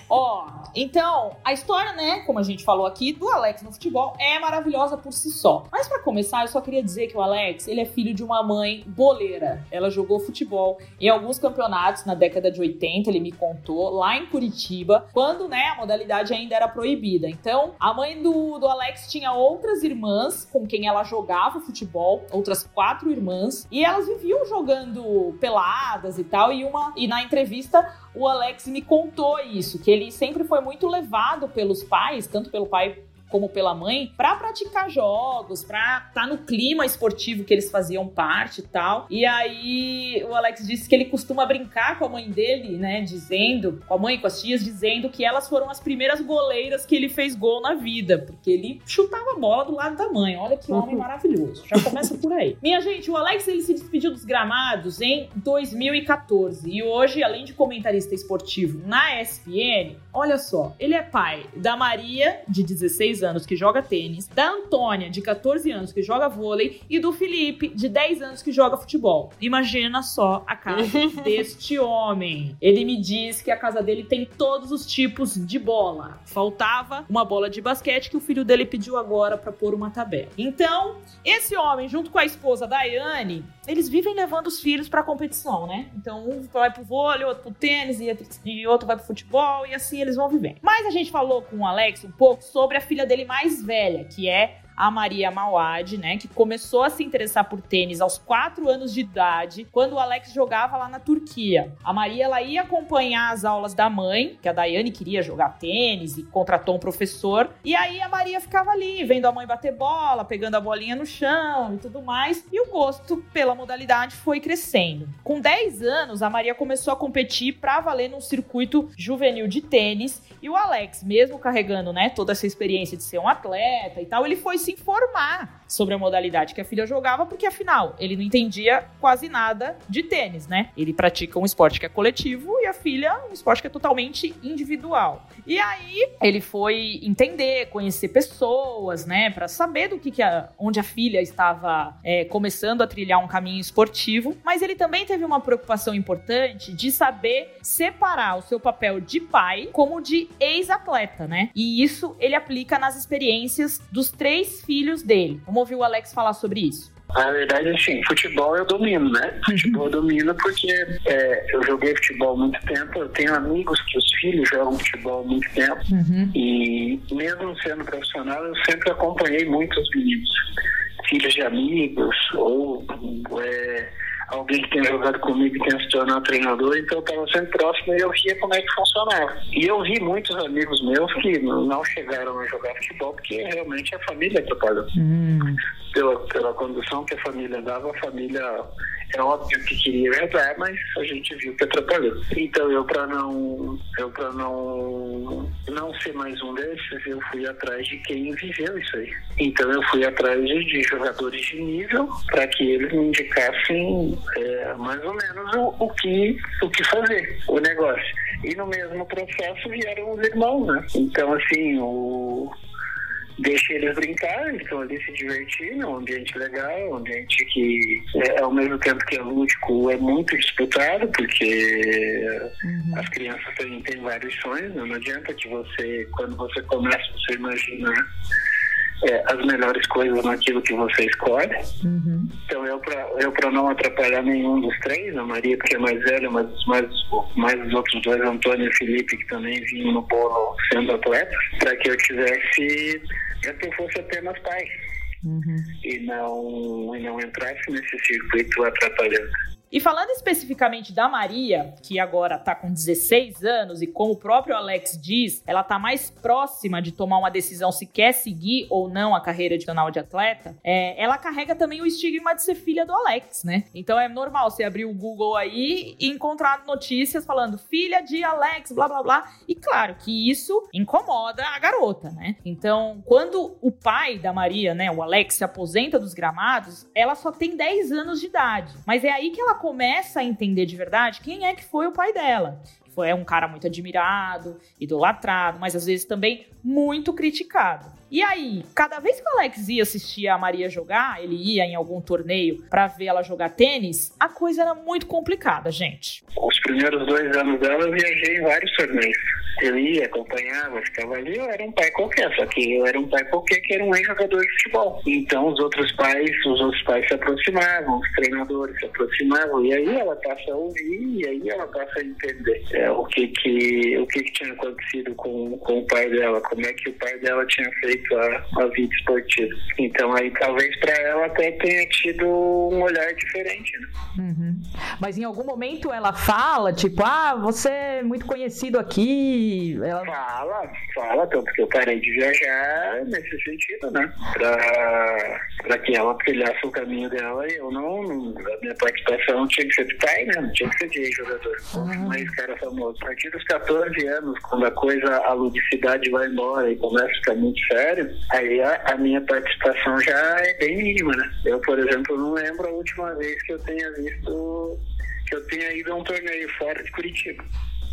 Ó, então, a história, né, como a gente falou aqui, do Alex no futebol é maravilhosa por si só. Mas pra começar, eu só queria dizer que o Alex, ele é filho de uma mãe boleira. Ela jogou futebol em alguns campeonatos na década de 80, ele me contou, lá em Curitiba, quando, né, a modalidade ainda era proibida. Então, a mãe do, do Alex tinha outras irmãs com quem ela jogava futebol, outras quatro irmãs, e elas viviam jogando peladas e tal, e uma e na entrevista o Alex me contou isso, que ele sempre foi muito levado pelos pais, tanto pelo pai como pela mãe, pra praticar jogos, pra estar tá no clima esportivo que eles faziam parte e tal. E aí o Alex disse que ele costuma brincar com a mãe dele, né, dizendo, com a mãe, com as tias, dizendo que elas foram as primeiras goleiras que ele fez gol na vida, porque ele chutava a bola do lado da mãe. Olha que homem maravilhoso. Já começa por aí. Minha gente, o Alex ele se despediu dos gramados em 2014 e hoje, além de comentarista esportivo na ESPN, olha só, ele é pai da Maria, de 16 anos, que joga tênis, da Antônia, de 14 anos, que joga vôlei, e do Felipe, de 10 anos, que joga futebol. Imagina só a casa deste homem. Ele me diz que a casa dele tem todos os tipos de bola. Faltava uma bola de basquete que o filho dele pediu agora para pôr uma tabela. Então, esse homem, junto com a esposa Daiane, eles vivem levando os filhos pra competição, né? Então, um vai pro vôlei, outro pro tênis, e outro vai pro futebol, e assim eles vão vivendo. Mas a gente falou com o Alex um pouco sobre a filha dele mais velha, que é a Maria Mawad, né, que começou a se interessar por tênis aos 4 anos de idade, quando o Alex jogava lá na Turquia. A Maria ela ia acompanhar as aulas da mãe, que a Daiane queria jogar tênis e contratou um professor, e aí a Maria ficava ali, vendo a mãe bater bola, pegando a bolinha no chão e tudo mais, e o gosto pela modalidade foi crescendo. Com 10 anos, a Maria começou a competir para valer num circuito juvenil de tênis, e o Alex, mesmo carregando, né, toda essa experiência de ser um atleta e tal, ele foi se informar sobre a modalidade que a filha jogava, porque afinal ele não entendia quase nada de tênis, né? Ele pratica um esporte que é coletivo e a filha um esporte que é totalmente individual. E aí ele foi entender, conhecer pessoas, né, para saber do que, que a, onde a filha estava é, começando a trilhar um caminho esportivo. Mas ele também teve uma preocupação importante de saber separar o seu papel de pai como de ex-atleta, né? E isso ele aplica nas experiências dos três filhos dele. Vamos ouvir o Alex falar sobre isso. Na verdade, assim, futebol eu domino, né? Futebol eu domino porque é, eu joguei futebol há muito tempo, eu tenho amigos que os filhos jogam futebol há muito tempo Uhum. e mesmo sendo profissional, eu sempre acompanhei muitos meninos, filhos de amigos ou é, alguém que tenha jogado comigo e tenha se tornado treinador, então eu estava sempre próximo e eu via como é que funcionava. E eu vi muitos amigos meus que não chegaram a jogar futebol porque realmente a família atrapalhou pela, pela condução que a família dava, a família é óbvio que queria ajudar, mas a gente viu que atrapalhou. Então eu para não eu para não não ser mais um desses, eu fui atrás de quem viveu isso aí. Então eu fui atrás de, de jogadores de nível para que eles me indicassem é, mais ou menos o, o que o que fazer, o negócio. E no mesmo processo vieram os irmãos, né? Então assim o deixa eles brincar, eles estão ali se divertindo, é um ambiente legal, um ambiente que, é, ao mesmo tempo que é lúdico, é muito disputado, porque as crianças têm, têm vários sonhos, né? não adianta que você, quando você começa, você imagina é, as melhores coisas naquilo que você escolhe. Então eu para eu para não atrapalhar nenhum dos três, a Maria que é mais velha, mas mais, mais os outros dois, Antônio e Felipe, que também vinham no bolo sendo atletas, para que eu tivesse, para que eu fosse apenas pai. E não, e não entrasse nesse circuito atrapalhando. E falando especificamente da Maria, que agora tá com 16 anos e como o próprio Alex diz, ela tá mais próxima de tomar uma decisão se quer seguir ou não a carreira de canal de atleta, é, ela carrega também o estigma de ser filha do Alex, né? Então é normal você abrir o Google aí e encontrar notícias falando filha de Alex, blá blá blá. E claro que isso incomoda a garota, né? Então, quando o pai da Maria, né, o Alex, se aposenta dos gramados, ela só tem 10 anos de idade. Mas é aí que ela começa a entender de verdade quem é que foi o pai dela. Foi é um cara muito admirado, idolatrado, mas às vezes também muito criticado. E aí, cada vez que o Alex ia assistir a Maria jogar, ele ia em algum torneio para ver ela jogar tênis, a coisa era muito complicada, gente. Os primeiros dois anos dela eu viajei em vários torneios. Eu ia, acompanhava, ficava ali, eu era um pai qualquer, só que eu era um pai qualquer que era um ex-jogador de futebol. Então os outros pais, os outros pais se aproximavam, os treinadores se aproximavam, e aí ela passa a ouvir, e aí ela passa a entender é, o que que, o que que tinha acontecido com, com o pai dela, como é que o pai dela tinha feito a, a vida esportiva. Então aí talvez para ela até tenha tido um olhar diferente. Né? Uhum. Mas em algum momento ela fala, tipo, ah, você é muito conhecido aqui. Ela... Fala, fala, tanto que eu parei de viajar nesse sentido, né? Pra, pra que ela trilhasse o caminho dela e eu não, a minha participação tinha que ser de pai, né? Não tinha que ser de jogador. Uhum. Mas cara famoso. A partir dos 14 anos, quando a coisa, a ludicidade vai embora e começa a ficar muito sério, aí a, a minha participação já é bem mínima, né? Eu, por exemplo, não lembro a última vez que eu tenha visto que eu tenha ido a um torneio fora de Curitiba.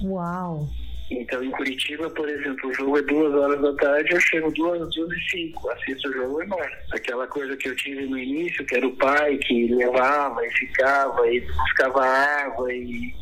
Uau! Então, em Curitiba, por exemplo, o jogo é duas horas da tarde, eu chego duas, duas e cinco, assisto o jogo e embora. Aquela coisa que eu tive no início, que era o pai que levava e ficava e buscava água e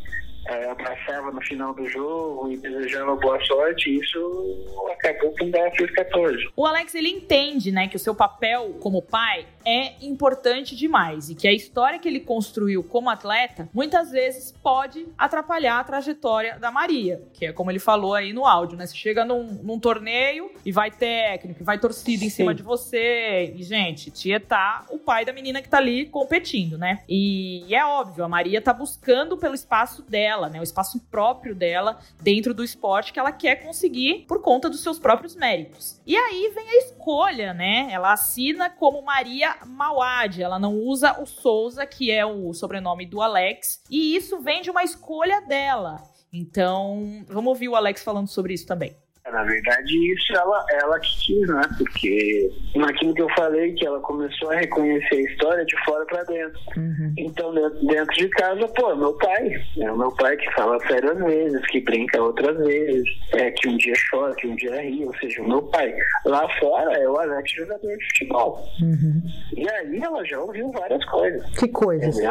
é, abraçava no final do jogo e desejava boa sorte, isso acabou com o Battlefield 14. O Alex, ele entende, né, que o seu papel como pai é importante demais e que a história que ele construiu como atleta muitas vezes pode atrapalhar a trajetória da Maria, que é como ele falou aí no áudio, né? Você chega num, num torneio e vai técnico, vai torcida em Sim. cima de você e, gente, Tietá, o pai da menina que tá ali competindo, né? E, e é óbvio, a Maria tá buscando pelo espaço dela dela, né? O espaço próprio dela dentro do esporte que ela quer conseguir por conta dos seus próprios méritos. E aí vem a escolha, né? Ela assina como Maria Mauad, ela não usa o Souza, que é o sobrenome do Alex, e isso vem de uma escolha dela. Então, vamos ouvir o Alex falando sobre isso também. Na verdade, isso ela, ela que quis, né? Porque naquilo que eu falei, que ela começou a reconhecer a história de fora para dentro. Uhum. Então, dentro de casa, pô, meu pai. É o meu pai que fala sério às vezes, que brinca outras vezes, é, que um dia chora, que um dia ri, ou seja, o meu pai. Lá fora é o Alex jogador de futebol. Uhum. E aí ela já ouviu várias coisas. Que coisas? É,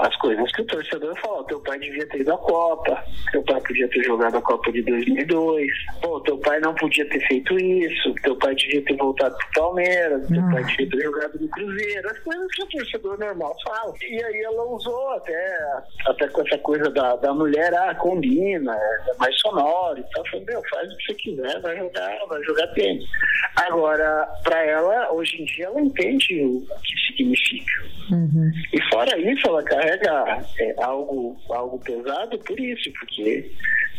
as coisas que o torcedor fala, teu pai devia ter ido à Copa, teu pai podia ter jogado a Copa de 2002, pô, teu pai não podia ter feito isso, teu pai devia ter voltado pro Palmeiras, teu pai devia ter jogado no Cruzeiro, as coisas que o torcedor normal fala. E aí ela usou até, até com essa coisa da, da mulher, ah, combina, é mais sonoro e tal. Falei, meu, faz o que você quiser, vai jogar, vai jogar tênis. Agora, pra ela, hoje em dia, ela entende o que significa. Uhum. E fora isso, ela carrega é, algo, algo pesado por isso, porque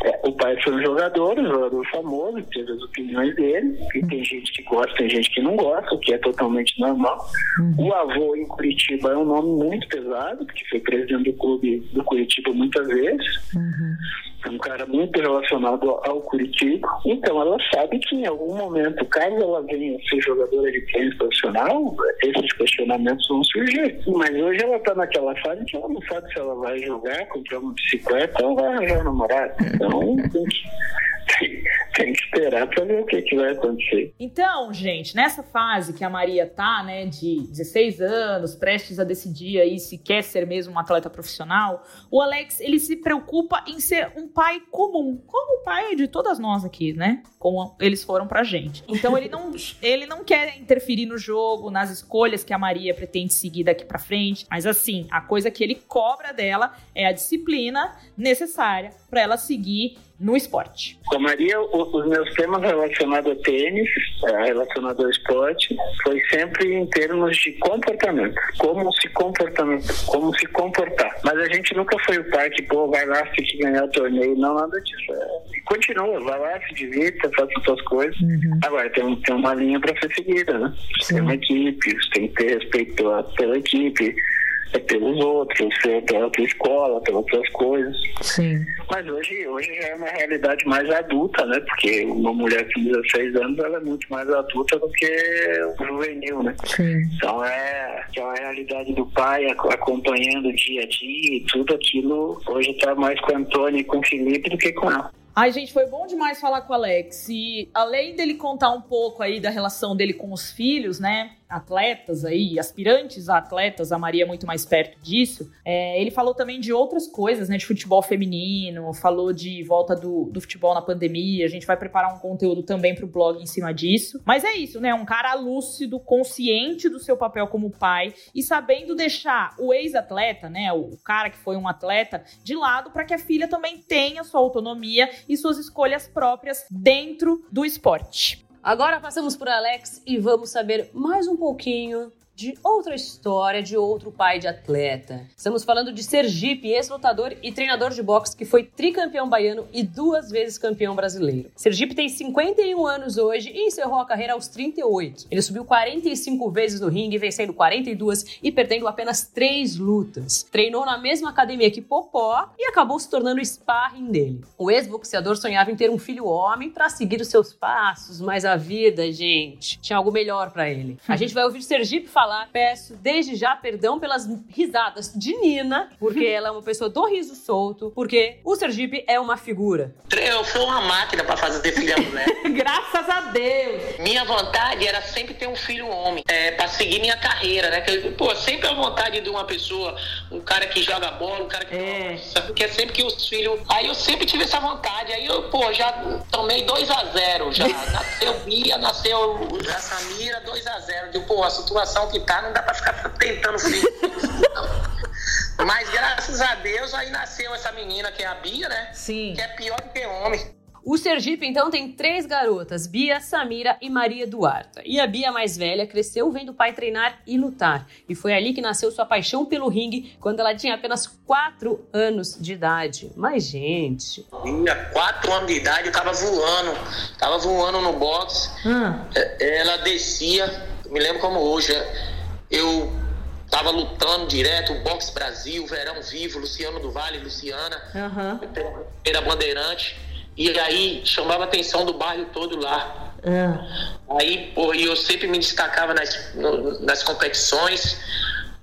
é, o pai foi um jogador, um jogador famoso, teve as opiniões dele, e tem gente que gosta, tem gente que não gosta, o que é totalmente normal. Uhum. O avô em Curitiba é um nome muito pesado, porque foi presidente do clube do Curitiba muitas vezes. Uhum. É um cara muito relacionado ao Curitiba. Então ela sabe que em algum momento, caso ela venha ser jogadora de tênis profissional, esses questionamentos vão surgir. Mas hoje ela está naquela fase que ela não sabe se ela vai jogar, comprar uma bicicleta ou vai arranjar um namorado. Então tem que tem que esperar para ver o que, que vai acontecer. Então, gente, nessa fase que a Maria tá, né, de 16 anos, prestes a decidir aí se quer ser mesmo um atleta profissional, o Alex, ele se preocupa em ser um pai comum, como o pai de todas nós aqui, né? Como eles foram pra gente. Então, ele não, ele não quer interferir no jogo, nas escolhas que a Maria pretende seguir daqui para frente, mas assim, a coisa que ele cobra dela é a disciplina necessária para ela seguir no esporte. Com a Maria, os meus temas relacionados a tênis, é, relacionados ao esporte, foi sempre em termos de comportamento. Como se comportamento, como se comportar. Mas a gente nunca foi o pai que, pô, vai lá, tem que ganhar o torneio. Não, nada disso. É, continua, vai lá, se divirta, faça suas coisas. Uhum. Agora, tem, tem uma linha para ser seguida, né? Tem uma equipe, você tem que ter respeito pela equipe é pelos outros, é pela tua escola, pelas tuas coisas. Sim. Mas hoje, hoje já é uma realidade mais adulta, né? Porque uma mulher com 16 anos ela é muito mais adulta do que o juvenil, né? Sim. Então é, é a realidade do pai acompanhando o dia a dia e tudo aquilo hoje está mais com o Antônio e com o Felipe do que com ela. Ai, gente, foi bom demais falar com o Alex. E além dele contar um pouco aí da relação dele com os filhos, né? Atletas aí, aspirantes a atletas, a Maria é muito mais perto disso. É, ele falou também de outras coisas, né? De futebol feminino, falou de volta do, do futebol na pandemia. A gente vai preparar um conteúdo também para o blog em cima disso. Mas é isso, né? Um cara lúcido, consciente do seu papel como pai e sabendo deixar o ex-atleta, né? O cara que foi um atleta, de lado para que a filha também tenha sua autonomia e suas escolhas próprias dentro do esporte. Agora passamos por Alex e vamos saber mais um pouquinho de outra história de outro pai de atleta. Estamos falando de Sergipe, ex-lutador e treinador de boxe que foi tricampeão baiano e duas vezes campeão brasileiro. Sergipe tem 51 anos hoje e encerrou a carreira aos 38. Ele subiu 45 vezes no ringue, vencendo 42 e perdendo apenas 3 lutas. Treinou na mesma academia que Popó e acabou se tornando sparring dele. O ex-boxeador sonhava em ter um filho homem para seguir os seus passos, mas a vida, gente, tinha algo melhor para ele. A gente vai ouvir Sergipe falar falar, peço desde já perdão pelas risadas de Nina, porque ela é uma pessoa do riso solto, porque o Sergipe é uma figura. Eu fui uma máquina para fazer filha mulher. Graças a Deus! Minha vontade era sempre ter um filho homem, é, para seguir minha carreira, né? Que, pô, sempre a vontade de uma pessoa, um cara que joga bola, um cara que. É. Porque é sempre que os filhos. Aí eu sempre tive essa vontade. Aí eu, pô, já tomei 2 a 0 já. nasceu Bia, nasceu a Samira, 2 a 0 Digo, pô, a situação que tá, não dá pra ficar tentando filho. Mas graças a Deus aí nasceu essa menina que é a Bia, né? Sim. Que é pior do que homem. O Sergipe, então, tem três garotas, Bia, Samira e Maria Eduarda. E a Bia, mais velha, cresceu vendo o pai treinar e lutar. E foi ali que nasceu sua paixão pelo ringue, quando ela tinha apenas quatro anos de idade. Mas, gente... Tinha quatro anos de idade, eu tava voando. Tava voando no box. Hum. Ela descia, me lembro como hoje, eu tava lutando direto, Box Brasil, Verão Vivo, Luciano do Vale, Luciana, uhum. era bandeirante. E aí chamava a atenção do bairro todo lá. É. Aí, pô, eu sempre me destacava nas, no, nas competições.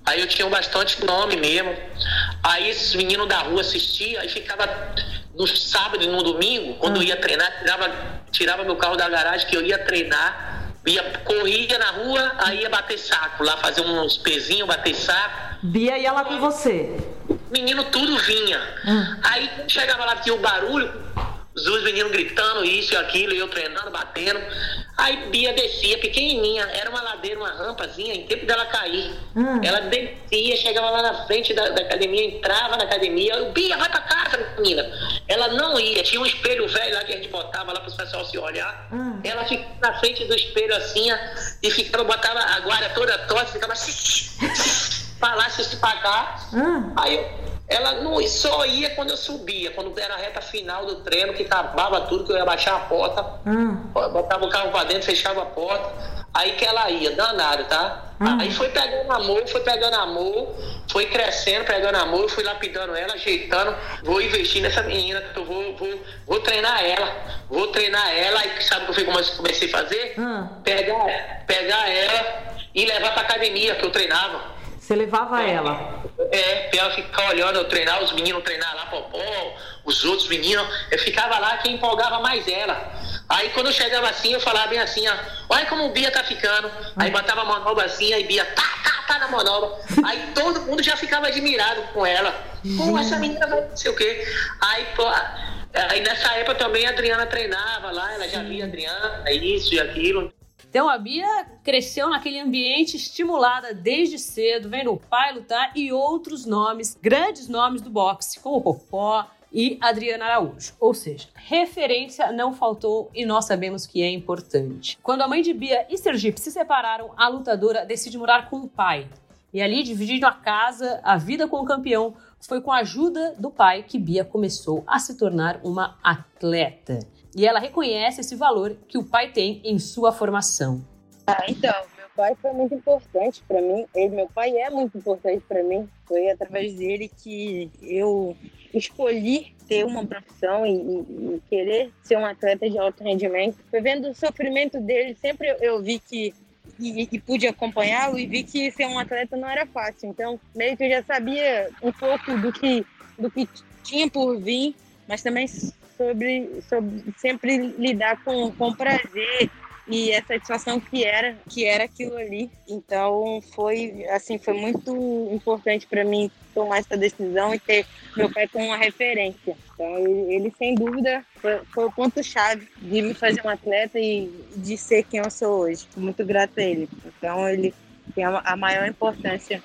Aí eu tinha bastante nome mesmo. Aí esses meninos da rua assistiam, aí ficava no sábado e no domingo, quando eu ia treinar, tirava, tirava meu carro da garagem que eu ia treinar, ia, corria na rua, aí ia bater saco, lá fazer uns pezinhos, bater saco. Bia ia lá com você. Menino tudo vinha. Hum. Aí chegava lá, tinha o barulho, os meninos gritando isso e aquilo, e eu treinando, batendo. Aí Bia descia, pequenininha, era uma ladeira, uma rampazinha, em tempo dela cair. Hum. Ela descia, chegava lá na frente da, da, academia, entrava na academia, eu, Bia, vai pra casa, menina. Ela não ia, tinha um espelho velho lá que a gente botava lá para os pessoal se olhar. Hum. Ela ficava na frente do espelho assim, e ficava, botava a guarda toda torta, ficava falasse se pagar. Hum. Aí eu ela não só ia quando eu subia, quando era a reta final do treino, que acabava tudo, que eu ia baixar a porta, hum. botava o carro pra dentro, fechava a porta, aí que ela ia, danado, tá? Hum. Aí foi pegando amor, foi pegando amor, foi crescendo, pegando amor, fui lapidando ela, ajeitando, vou investir nessa menina, eu vou, vou, vou treinar ela, vou treinar ela, aí sabe o que eu comecei a fazer? Hum. Pegar, pegar ela e levar pra academia que eu treinava. Você levava é, ela? É, pra ela ficar olhando, eu treinar, os meninos treinar lá, popó, os outros meninos, eu ficava lá que empolgava mais ela. Aí quando eu chegava assim, eu falava bem assim, ó, olha como o Bia tá ficando. Aí botava a manobra assim, aí Bia, tá, tá, tá na manobra. Aí todo mundo já ficava admirado com ela. Pô, essa menina vai não sei o quê. Aí, pô, aí nessa época também a Adriana treinava lá, ela já via a Adriana, isso e aquilo. Então a Bia cresceu naquele ambiente estimulada desde cedo, vendo o pai lutar e outros nomes, grandes nomes do boxe, como Popó, e Adriana Araújo. Ou seja, referência não faltou e nós sabemos que é importante. Quando a mãe de Bia e Sergipe se separaram, a lutadora decide morar com o pai. E ali, dividindo a casa, a vida com o campeão, foi com a ajuda do pai que Bia começou a se tornar uma atleta e ela reconhece esse valor que o pai tem em sua formação. Ah, então, meu pai foi muito importante para mim. Ele, meu pai é muito importante para mim. Foi através dele que eu escolhi ter uma profissão e, e, e, querer ser um atleta de alto rendimento. Foi vendo o sofrimento dele, sempre eu, eu vi que e, e, pude acompanhá-lo e vi que ser um atleta não era fácil. Então, meio que eu já sabia um pouco do que do que tinha por vir, mas também sobre, sobre sempre lidar com, com prazer e a satisfação que era que era aquilo ali. Então foi assim foi muito importante para mim tomar essa decisão e ter meu pai como uma referência. Então ele, ele sem dúvida foi, foi o ponto chave de me fazer um atleta e de ser quem eu sou hoje. Muito grata a ele. Então ele tem a, a maior importância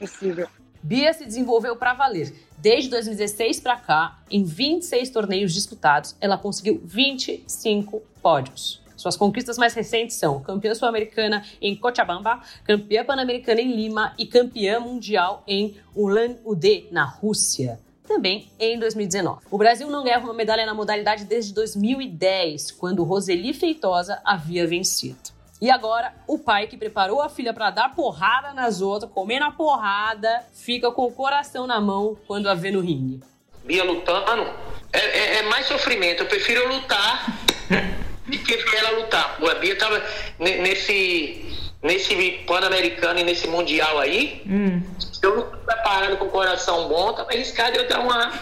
possível. Bia se desenvolveu para valer. Desde 2016 para cá, em 26 torneios disputados, ela conseguiu 25 pódios. Suas conquistas mais recentes são campeã sul-americana em Cochabamba, campeã pan-americana em Lima e campeã mundial em Ulan-Ude, na Rússia também em 2019. O Brasil não ganhava uma medalha na modalidade desde 2010, quando Roseli Feitosa havia vencido. E agora, o pai que preparou a filha para dar porrada nas outras, comendo a porrada, fica com o coração na mão quando a vê no ringue. Bia lutando é, é, é mais sofrimento. Eu prefiro lutar de que ver ela lutar. A Bia tava nesse, nesse Pan-Americano e nesse Mundial aí. Hum. Se eu não preparando com o coração bom, tava arriscado eu dar uma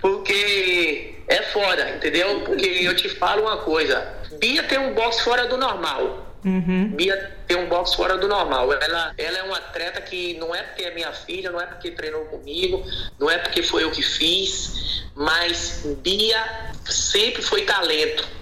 Porque é foda, entendeu? Porque eu te falo uma coisa. Bia tem um boxe fora do normal. Uhum. Bia tem um boxe fora do normal. Ela, ela é uma atleta que não é porque é minha filha, não é porque treinou comigo, não é porque foi eu que fiz, mas Bia sempre foi talento.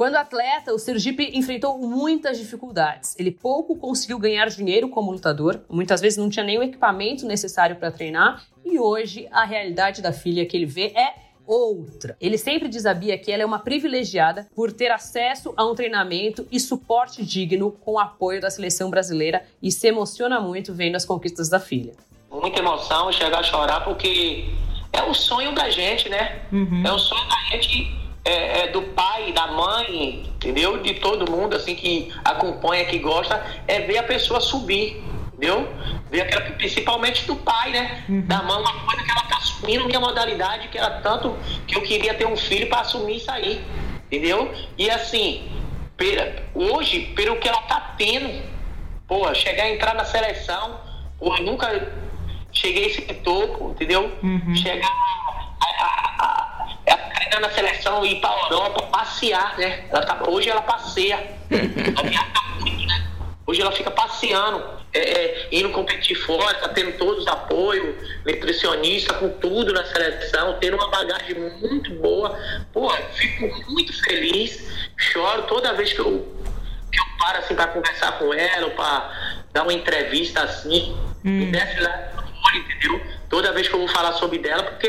Quando atleta, o Sergipe enfrentou muitas dificuldades. Ele pouco conseguiu ganhar dinheiro como lutador, muitas vezes não tinha nem o equipamento necessário para treinar, e hoje a realidade da filha que ele vê é outra. Ele sempre diz a Bia que ela é uma privilegiada por ter acesso a um treinamento e suporte digno com o apoio da seleção brasileira e se emociona muito vendo as conquistas da filha. Muita emoção, chegar a chorar porque é o sonho da gente, né? Uhum. É o sonho da gente é, é, do pai, da mãe, entendeu? De todo mundo assim que acompanha, que gosta, é ver a pessoa subir entendeu? Ver aquela, principalmente do pai, né? Uhum. Da mãe, uma coisa que ela tá assumindo minha modalidade, que era tanto que eu queria ter um filho para assumir isso aí, entendeu? E assim, pera, hoje, pelo que ela tá tendo, pô, chegar a entrar na seleção, pô, nunca cheguei a esse topo, entendeu? Uhum. Chegar a, a, a, a, treinar na seleção, ir pra Europa, passear, né? Ela tá, hoje ela passeia. Hoje ela fica passeando, é, é, indo competir fora, tá tendo todos os apoios, nutricionista, com tudo na seleção, tendo uma bagagem muito boa. Pô, fico muito feliz, choro toda vez que eu, que eu paro assim para conversar com ela, para dar uma entrevista assim, hum. me desce lá entendeu? Toda vez que eu vou falar sobre dela, porque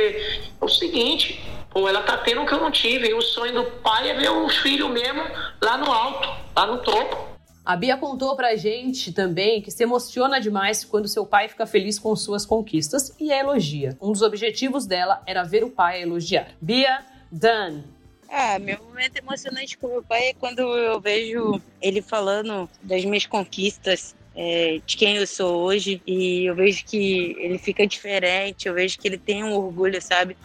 é o seguinte, pô, ela tá tendo o que eu não tive, e o sonho do pai é ver os filhos mesmo lá no alto, lá no topo. A Bia contou pra gente também que se emociona demais quando seu pai fica feliz com suas conquistas e a elogia. Um dos objetivos dela era ver o pai elogiar. Bia, Dan. Ah, meu momento emocionante com meu pai é quando eu vejo ele falando das minhas conquistas, é, de quem eu sou hoje e eu vejo que ele fica diferente, eu vejo que ele tem um orgulho, sabe?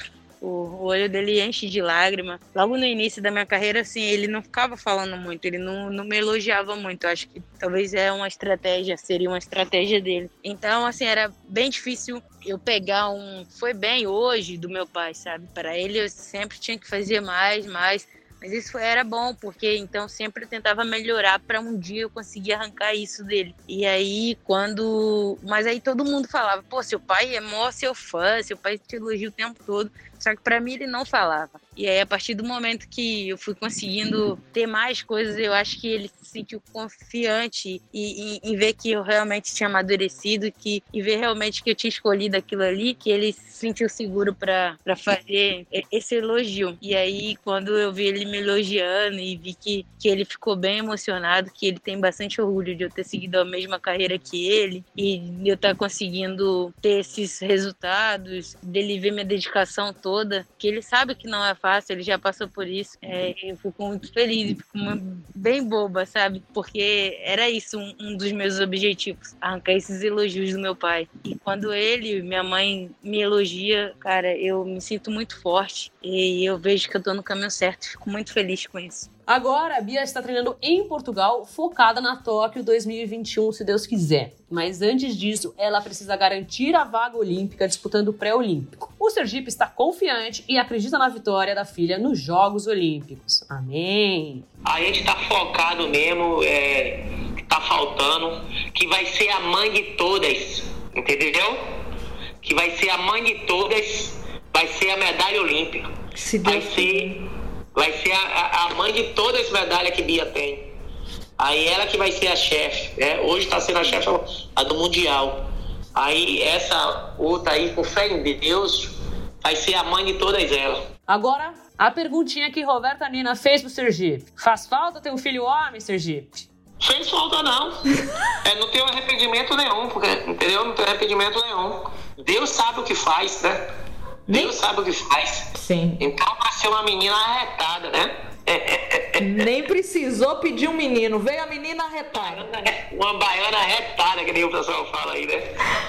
O olho dele enche de lágrima. Logo no início da minha carreira, assim, ele não ficava falando muito, ele não, não me elogiava muito. Eu acho que talvez é uma estratégia, seria uma estratégia dele. Então, assim, era bem difícil eu pegar um foi bem hoje do meu pai, sabe? Para ele eu sempre tinha que fazer mais, mais. Mas isso era bom, porque então sempre eu tentava melhorar para um dia eu conseguir arrancar isso dele. E aí, quando. Mas aí todo mundo falava: pô, seu pai é mó seu fã, seu pai te elogia o tempo todo. Só que para mim ele não falava. E aí, a partir do momento que eu fui conseguindo ter mais coisas, eu acho que ele se sentiu confiante e, em ver que eu realmente tinha amadurecido que, e ver realmente que eu tinha escolhido aquilo ali, que ele se sentiu seguro para fazer esse elogio. E aí, quando eu vi ele me elogiando e vi que, que ele ficou bem emocionado, que ele tem bastante orgulho de eu ter seguido a mesma carreira que ele e eu estar conseguindo ter esses resultados, dele ver minha dedicação toda, que ele sabe que não é fácil, ele já passou por isso. É, eu fico muito feliz, fico bem boba, sabe? Porque era isso um, um dos meus objetivos, arrancar esses elogios do meu pai. E quando ele, minha mãe, me elogia, cara, eu me sinto muito forte e eu vejo que eu tô no caminho certo, fico muito feliz com isso. Agora, a Bia está treinando em Portugal, focada na Tóquio 2021, se Deus quiser. Mas antes disso, ela precisa garantir a vaga olímpica disputando o pré-olímpico. O Sergipe está confiante e acredita na vitória da filha nos Jogos Olímpicos. Amém! A gente está focado mesmo, é, tá faltando, que vai ser a mãe de todas, entendeu? Que vai ser a mãe de todas, vai ser a medalha olímpica. Se vai ser vai ser a, a mãe de todas as medalhas que Bia tem. Aí ela que vai ser a chefe, né? Hoje está sendo a chefe a do Mundial. Aí essa outra aí, com fé em Deus, vai ser a mãe de todas elas. Agora, a perguntinha que Roberta Nina fez pro Sergipe. Faz falta ter um filho homem, Sergipe? Fez falta não. é, não tenho arrependimento nenhum, porque, entendeu? Não tenho arrependimento nenhum. Deus sabe o que faz, né? Deus sabe o que faz. Sim. Então vai ser uma menina arretada, né? Nem precisou pedir um menino, veio a menina arretada. Uma baiana arretada, que nem o pessoal fala aí, né?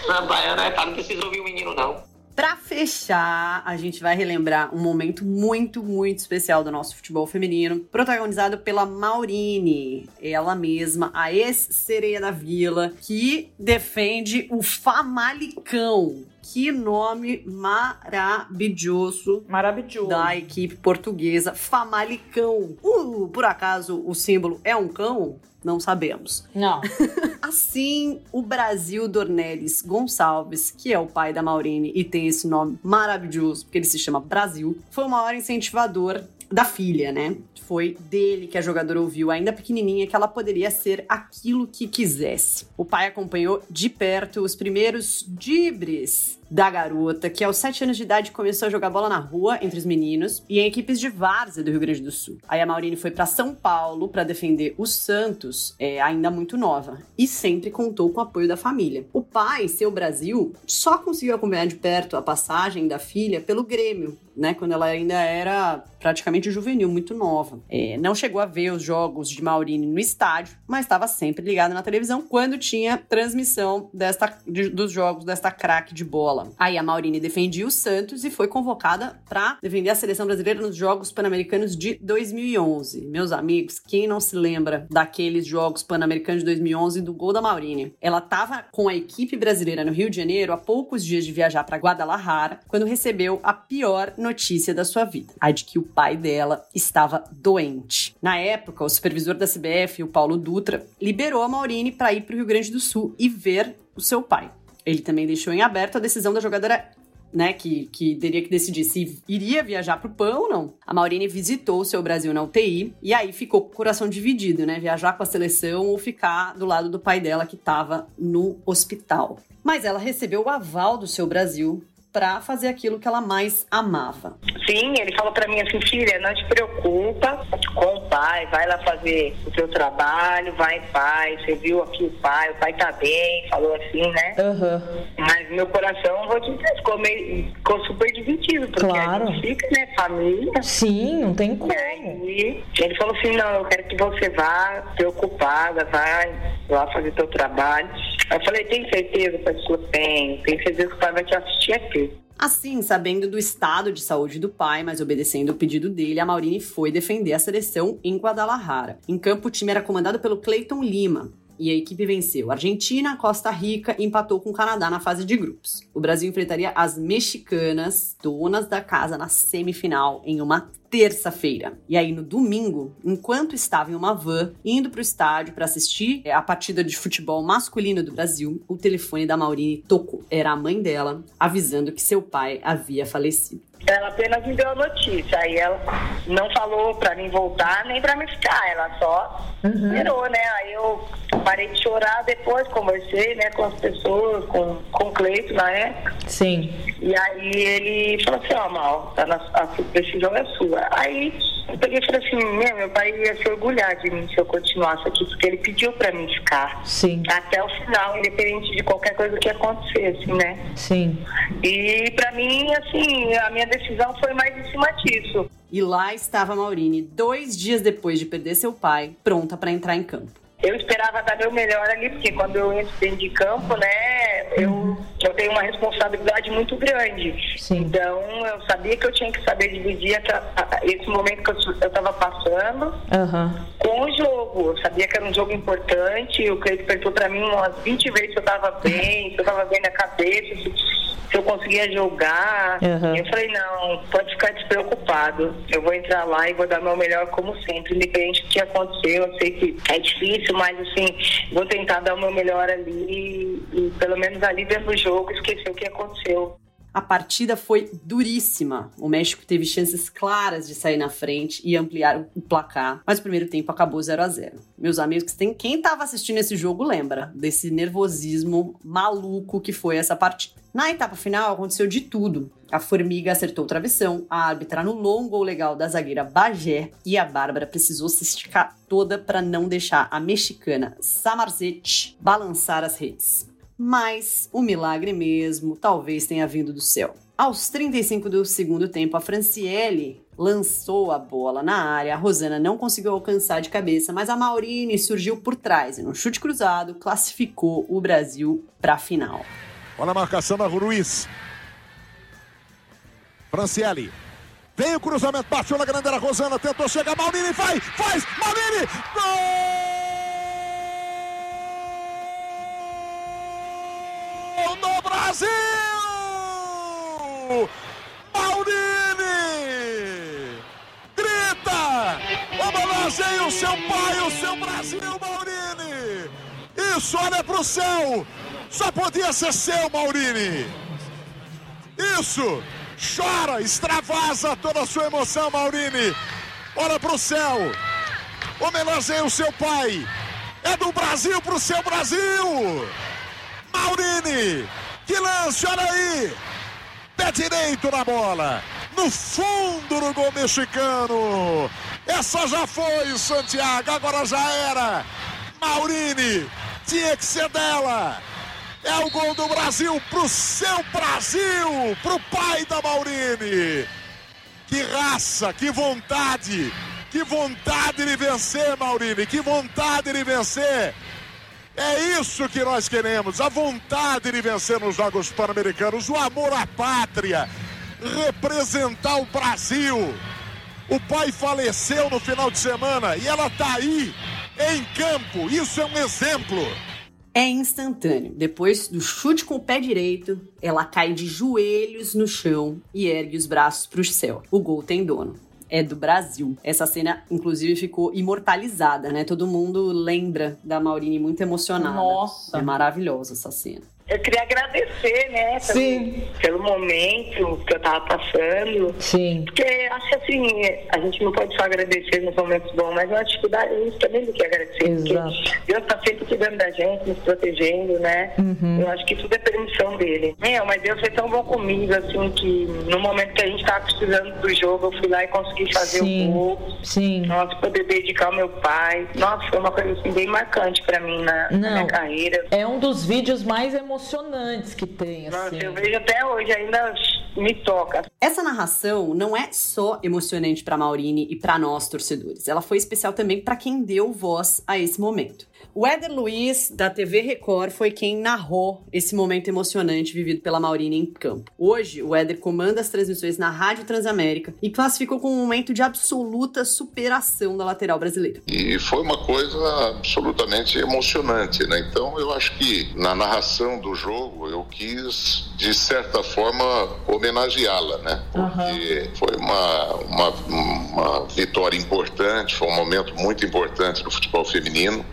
Uma baiana arretada, não precisou ouvir o menino, não. Para fechar, a gente vai relembrar um momento muito, muito especial do nosso futebol feminino, protagonizado pela Maurine, ela mesma, a ex-sereia da vila, que defende o Famalicão. Que nome maravilhoso. Maravilhoso. Da equipe portuguesa Famalicão. Uh, por acaso o símbolo é um cão? Não sabemos. Não. assim, o Brasil Dornelles Gonçalves, que é o pai da Maurine e tem esse nome maravilhoso, porque ele se chama Brasil, foi o maior incentivador da filha, né? Foi dele que a jogadora ouviu, ainda pequenininha, que ela poderia ser aquilo que quisesse. O pai acompanhou de perto os primeiros dibres da garota, que aos 7 anos de idade começou a jogar bola na rua entre os meninos e em equipes de várzea do Rio Grande do Sul. Aí a Maurine foi para São Paulo para defender o Santos, é, ainda muito nova, e sempre contou com o apoio da família. O pai, seu Brasil, só conseguiu acompanhar de perto a passagem da filha pelo Grêmio, né, quando ela ainda era praticamente juvenil, muito nova. É, não chegou a ver os jogos de Maurine no estádio, mas estava sempre ligada na televisão quando tinha transmissão desta, de, dos jogos desta craque de bola. Aí a Maurine defendia o Santos e foi convocada para defender a seleção brasileira nos Jogos Pan-Americanos de 2011. Meus amigos, quem não se lembra daqueles Jogos Pan-Americanos de 2011 do gol da Maurine? Ela estava com a equipe brasileira no Rio de Janeiro há poucos dias de viajar para Guadalajara quando recebeu a pior notícia da sua vida, a de que o pai dela estava doente. Na época, o supervisor da CBF, o Paulo Dutra, liberou a Maurine para ir para o Rio Grande do Sul e ver o seu pai. Ele também deixou em aberto a decisão da jogadora né, que, que teria que decidir se iria viajar pro PAN ou não. A Maurine visitou o seu Brasil na UTI e aí ficou com o coração dividido, né? Viajar com a seleção ou ficar do lado do pai dela que estava no hospital. Mas ela recebeu o aval do seu Brasil para fazer aquilo que ela mais amava. Sim, ele falou para mim assim, filha, não te preocupa com o pai, vai lá fazer o seu trabalho, vai em paz, você viu aqui o pai, o pai tá bem, falou assim, né? Uhum. Mas meu coração, vou te dizer, ficou, meio, ficou super dividido, porque claro. a gente fica, né, família. Sim, não tem como. E ele falou assim, não, eu quero que você vá preocupada, vai lá fazer seu trabalho. Eu falei, tem certeza, pai? Tem, tem certeza que o pai vai te assistir aqui. Assim, sabendo do estado de saúde do pai, mas obedecendo o pedido dele, a Maurine foi defender a seleção em Guadalajara. Em campo, o time era comandado pelo Cleiton Lima, e a equipe venceu Argentina, Costa Rica empatou com o Canadá na fase de grupos. O Brasil enfrentaria as mexicanas, donas da casa, na semifinal em uma terça-feira. E aí no domingo, enquanto estava em uma van indo para o estádio para assistir a partida de futebol masculino do Brasil, o telefone da Maurine tocou. Era a mãe dela avisando que seu pai havia falecido. Ela apenas me deu a notícia. Aí ela não falou pra mim voltar nem pra me ficar. Ela só uhum. virou, né? Aí eu parei de chorar depois, conversei, né, com as pessoas, com, com o Cleito na época. Sim. E aí ele falou assim, ó, oh, Mal, tá na, a decisão é sua. Aí Eu peguei e falei assim, meu, meu pai ia se orgulhar de mim se eu continuasse aqui, porque ele pediu pra mim ficar. Sim. Até o final, independente de qualquer coisa que acontecesse, né? Sim. E pra mim, assim, a minha decisão foi mais em cima disso. E lá estava a Maurine, dois dias depois de perder seu pai, pronta para entrar em campo. Eu esperava dar meu melhor ali, porque quando eu entro dentro de campo, né, eu, eu tenho uma responsabilidade muito grande. Sim. Então, eu sabia que eu tinha que saber dividir esse momento que eu estava passando Aham. com o jogo. Eu sabia que era um jogo importante, o Cleiton perguntou para mim umas 20 vezes se eu estava bem, se eu estava bem na cabeça, se, se eu conseguia jogar. Uhum. Eu falei, não, pode ficar despreocupado. Eu vou entrar lá e vou dar meu melhor como sempre, independente do que aconteceu. Eu sei que é difícil, mas assim, vou tentar dar o meu melhor ali e pelo menos ali dentro do jogo esquecer o que aconteceu. A partida foi duríssima. O México teve chances claras de sair na frente e ampliar o placar, mas o primeiro tempo acabou 0 a 0 Meus amigos, quem estava assistindo esse jogo lembra desse nervosismo maluco que foi essa partida. Na etapa final aconteceu de tudo. A Formiga acertou o travessão, a árbitra anulou um gol legal da zagueira Bagé e a Bárbara precisou se esticar toda para não deixar a mexicana Samarzete balançar as redes. Mas o milagre mesmo talvez tenha vindo do céu. Aos 35 do segundo tempo, a Franciele lançou a bola na área. A Rosana não conseguiu alcançar de cabeça, mas a Maurine surgiu por trás e, num chute cruzado, classificou o Brasil para a final. Olha a marcação da Ruiz. Franciele. Vem o cruzamento, baixou na grande área. Rosana tentou chegar. Maurini vai, faz. Maurini. Gol do Brasil! Maurini! Grita! Homenageie o seu pai, o seu Brasil, Maurini! Isso, olha pro céu! Só podia ser seu, Maurini! Isso! Chora, extravasa toda a sua emoção, Maurini! Olha pro céu! Homenageie o seu pai! É do Brasil pro seu Brasil! Maurini! Que lance, olha aí! Pé direito na bola! No fundo do gol mexicano! Essa já foi, Santiago, agora já era! Maurini! Tinha que ser dela! É o gol do Brasil pro seu Brasil, pro pai da Maurini. Que raça, que vontade, que vontade de vencer, Maurini, que vontade de vencer. É isso que nós queremos, a vontade de vencer nos Jogos Pan-Americanos, o amor à pátria, representar o Brasil. O pai faleceu no final de semana e ela tá aí, em campo. Isso é um exemplo. É instantâneo. Depois do chute com o pé direito, ela cai de joelhos no chão e ergue os braços para o céu. O gol tem dono. É do Brasil. Essa cena, inclusive, ficou imortalizada, né? Todo mundo lembra da Maurine muito emocionada. Nossa. É maravilhosa essa cena. Eu queria agradecer, né, Sim. pelo momento que eu tava passando. Sim. Porque acho que assim, a gente não pode só agradecer nos momentos bons, mas na dificuldade a gente também tem que agradecer. Exato. Porque Deus tá sempre cuidando da gente, nos protegendo, né? Uhum. Eu acho que tudo é permissão dele. Meu, mas Deus foi tão bom comigo, assim, que no momento que a gente tava precisando do jogo, eu fui lá e consegui fazer Sim. o gol. Sim. Nossa, poder dedicar ao meu pai. Nossa, foi uma coisa assim bem marcante pra mim na, na minha carreira. É um dos vídeos mais emocionantes que tem, Nossa, assim. eu vejo até hoje, ainda me toca. Essa narração não é só emocionante para Maurine e para nós torcedores. Ela foi especial também para quem deu voz a esse momento. O Éder Luiz, da TV Record, foi quem narrou esse momento emocionante vivido pela Maurine em campo. Hoje, o Éder comanda as transmissões na Rádio Transamérica e classificou como um momento de absoluta superação da lateral brasileira. E foi uma coisa absolutamente emocionante, né? Então eu acho que na narração do jogo eu quis, de certa forma, homenageá-la, né? Porque foi uma, uma, uma vitória importante, foi um momento muito importante do futebol feminino.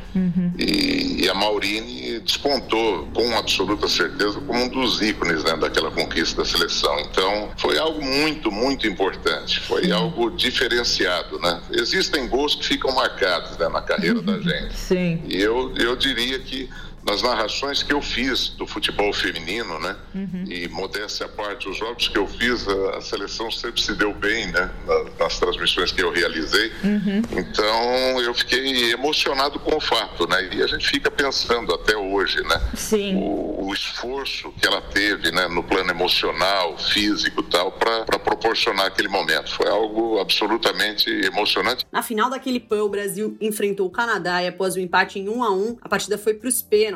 E, e a Maurine despontou com absoluta certeza como um dos ícones né, daquela conquista da seleção. Então foi algo muito, muito importante. Foi algo diferenciado, né? Existem gols que ficam marcados né, na carreira da gente. Sim. E eu, eu diria que nas narrações que eu fiz do futebol feminino, né? Uhum. E modéstia à parte, os jogos que eu fiz, a, a seleção sempre se deu bem, né? Nas, nas transmissões que eu realizei. Uhum. Então eu fiquei emocionado com o fato, né? E a gente fica pensando até hoje, né? Sim. O, o esforço que ela teve, né? No plano emocional, físico, tal, para proporcionar aquele momento. Foi algo absolutamente emocionante. Na final daquele PAN, o Brasil enfrentou o Canadá e após o empate em 1 a 1, a partida foi para os pênaltis.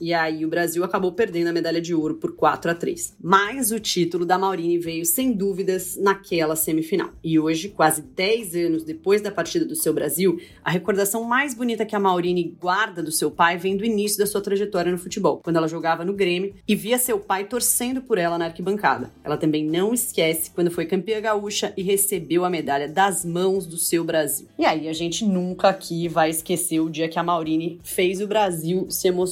E aí o Brasil acabou perdendo a medalha de ouro por 4 a 3. Mas o título da Maurine veio sem dúvidas naquela semifinal. E hoje, quase 10 anos depois da partida do seu Brasil, a recordação mais bonita que a Maurine guarda do seu pai vem do início da sua trajetória no futebol, quando ela jogava no Grêmio e via seu pai torcendo por ela na arquibancada. Ela também não esquece quando foi campeã gaúcha e recebeu a medalha das mãos do seu Brasil. E aí a gente nunca aqui vai esquecer o dia que a Maurine fez o Brasil se emocionar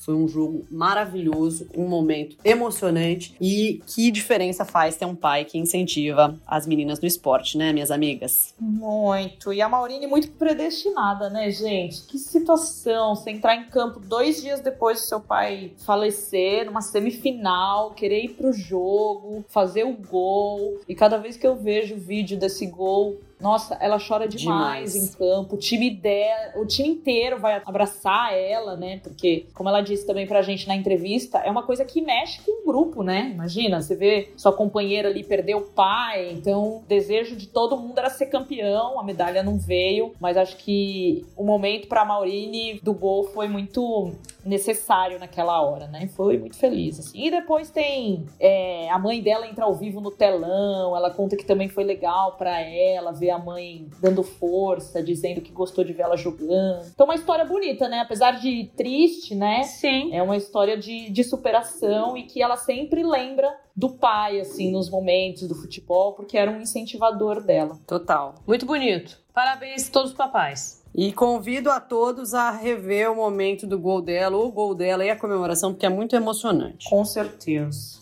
foi um jogo maravilhoso, um momento emocionante e que diferença faz ter um pai que incentiva as meninas no esporte, né, minhas amigas? Muito. E a Maurine muito predestinada, né, gente? Que situação, você entrar em campo dois dias depois do seu pai falecer, numa semifinal, querer ir pro jogo, fazer o gol. E cada vez que eu vejo o vídeo desse gol, nossa, ela chora demais, demais, em campo. O time dela, o time inteiro vai abraçar ela, né? Porque, como ela disse também pra gente na entrevista, é uma coisa que mexe com o grupo, né? Imagina, você vê sua companheira ali perder o pai, então o desejo de todo mundo era ser campeão, a medalha não veio, mas acho que o momento para Maurine do gol foi muito necessário naquela hora, né? Foi muito feliz, assim. E depois tem é, a mãe dela entra ao vivo no telão, ela conta que também foi legal para ela ver a mãe dando força, dizendo que gostou de ver ela jogando. Então, uma história bonita, né? Apesar de triste, né? Sim. É uma história de, de superação e que ela sempre lembra do pai, assim, nos momentos do futebol, porque era um incentivador dela. Total. Muito bonito. Parabéns a todos os papais. E convido a todos a rever o momento do gol dela, o gol dela e a comemoração, porque é muito emocionante. Com certeza.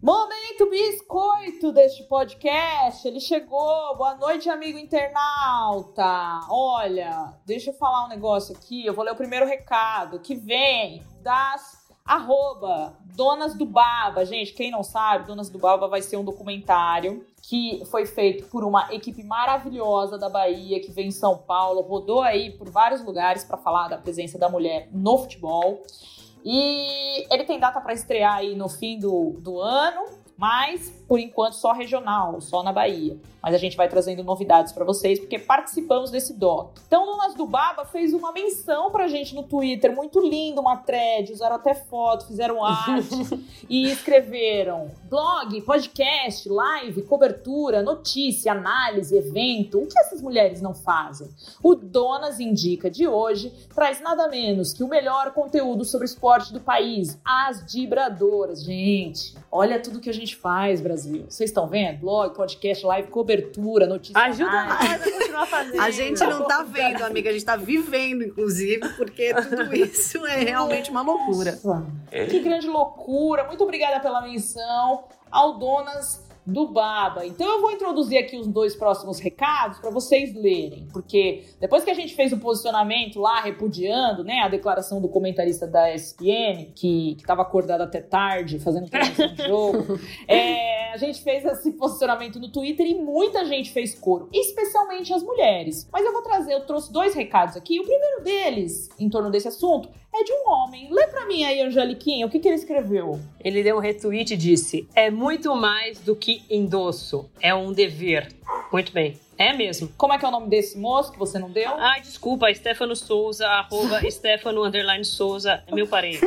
Momento biscoito deste podcast. Ele chegou. Boa noite, amigo internauta. Olha, deixa eu falar um negócio aqui. Eu vou ler o primeiro recado que vem das Arroba Donas do Baba. Gente, quem não sabe, Donas do Baba vai ser um documentário que foi feito por uma equipe maravilhosa da Bahia, que vem em São Paulo, rodou aí por vários lugares para falar da presença da mulher no futebol. E ele tem data para estrear aí no fim do, do ano, mas por enquanto só regional, só na Bahia. Mas a gente vai trazendo novidades para vocês porque participamos desse doc. Então, Donas do Baba fez uma menção pra gente no Twitter, muito lindo, uma thread, usaram até foto, fizeram arte e escreveram blog, podcast, live, cobertura, notícia, análise, evento. O que essas mulheres não fazem? O Donas Indica de hoje traz nada menos que o melhor conteúdo sobre esporte do país, as Dibradoras. Gente, olha tudo que a gente faz, Brasil Brasil. Vocês estão vendo? Blog, podcast, live, cobertura, notícia. Ajuda nós a continuar fazendo. A gente não tá vendo, amiga, a gente tá vivendo, inclusive, porque tudo isso é realmente uma loucura. Que grande loucura. Muito obrigada pela menção ao Donas do Baba. Então eu vou introduzir aqui os dois próximos recados para vocês lerem, porque depois que a gente fez o posicionamento lá repudiando, né, a declaração do comentarista da ESPN que estava acordado até tarde fazendo transmissão de jogo, é, a gente fez esse posicionamento no Twitter e muita gente fez coro, especialmente as mulheres. Mas eu vou trazer, eu trouxe dois recados aqui. O primeiro deles, em torno desse assunto, é de um homem. Lê pra mim aí, Angeliquinha, o que, que ele escreveu? Ele deu um retweet e disse: É muito mais do que endosso, é um dever. Muito bem. É mesmo. Como é que é o nome desse moço que você não deu? Ai, desculpa, Stefano Souza, arroba Stefano underline Souza, é meu parente.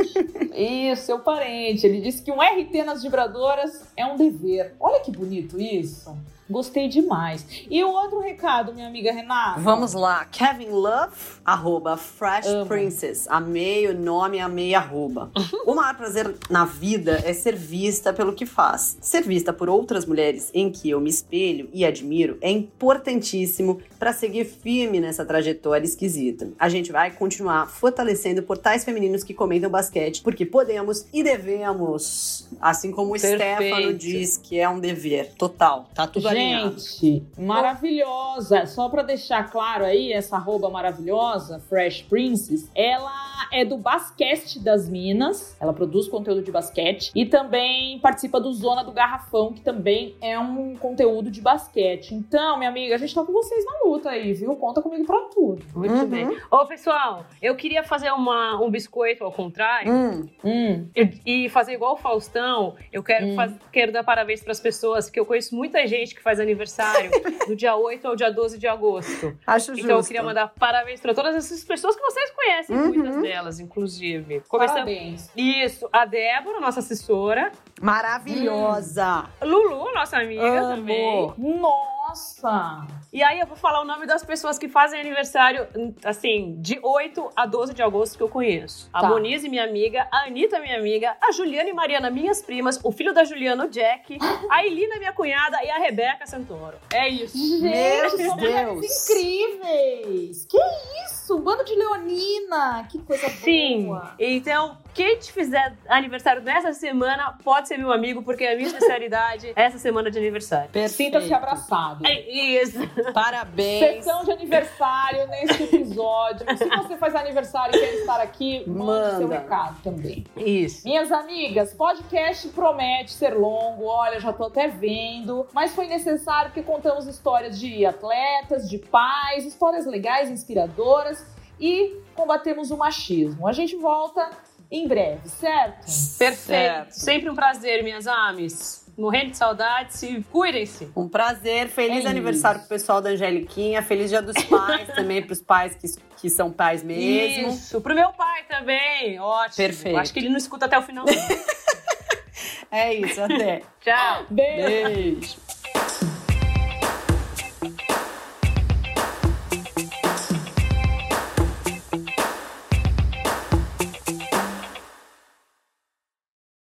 Isso, seu parente. Ele disse que um RT nas vibradoras é um dever. Olha que bonito isso. Gostei demais. E o outro recado, minha amiga Renata? Vamos lá. Kevin Love, arroba Fresh Amo. Princess. Amei o nome, amei arroba. o maior prazer na vida é ser vista pelo que faz. Ser vista por outras mulheres em que eu me espelho e admiro é importantíssimo para seguir firme nessa trajetória esquisita. A gente vai continuar fortalecendo portais femininos que comentam basquete, porque podemos e devemos. Assim como o Perfeito. Stefano diz que é um dever total. Tá tudo ali Gente, maravilhosa. Só pra deixar claro aí, essa arroba maravilhosa, Fresh Princess, ela é do Basquete das Minas. Ela produz conteúdo de basquete e também participa do Zona do Garrafão, que também é um conteúdo de basquete. Então, minha amiga, a gente tá com vocês na luta aí, viu? Conta comigo pra tudo. Muito Uhum. bem. Ô, pessoal, eu queria fazer uma, um biscoito ao contrário. Hum, Hum. E e fazer igual o Faustão, eu quero, Hum. faz- quero dar parabéns para as pessoas, que eu conheço muita gente que faz aniversário do dia 8 ao dia 12 de agosto. acho justo. Então eu queria mandar parabéns para todas essas pessoas que vocês conhecem, Uhum. muitas delas, inclusive. Começando. Parabéns. Isso, a Débora, nossa assessora. Maravilhosa. Lulu, nossa amiga Amo. também. Nossa! E aí eu vou falar o nome das pessoas que fazem aniversário, assim, de 8 a 12 de agosto que eu conheço. A Tá. Monize, minha amiga, a Anitta, minha amiga, a Juliana e Mariana, minhas primas, o filho da Juliana, o Jack, a Elina, minha cunhada, e a Rebeca Santoro. É isso. Meu mulheres Deus. incríveis! Que isso? Um bando de leonina! Que coisa Sim. boa! Então, quem te fizer aniversário nessa semana pode ser meu amigo, porque é a minha especialidade é essa semana de aniversário. Sinta-se abraçado. É isso. Parabéns. Sessão de aniversário neste episódio. Se você faz aniversário e quer estar aqui, mande seu Manda. recado também. Isso. Minhas amigas, podcast promete ser longo, olha, já tô até vendo, mas foi necessário porque contamos histórias de atletas, de pais, histórias legais, inspiradoras e combatemos o machismo. A gente volta em breve, certo? Perfeito. Certo. Sempre um prazer, minhas ames. Morrendo de saudades e cuidem-se. Um prazer, feliz É aniversário isso. pro pessoal da Angeliquinha, feliz dia dos pais também pros pais que, que são pais mesmo. Isso. Pro meu pai também. Ótimo. Perfeito. Acho que ele não escuta até o final. É isso, até. Tchau. Beijo! Beijo.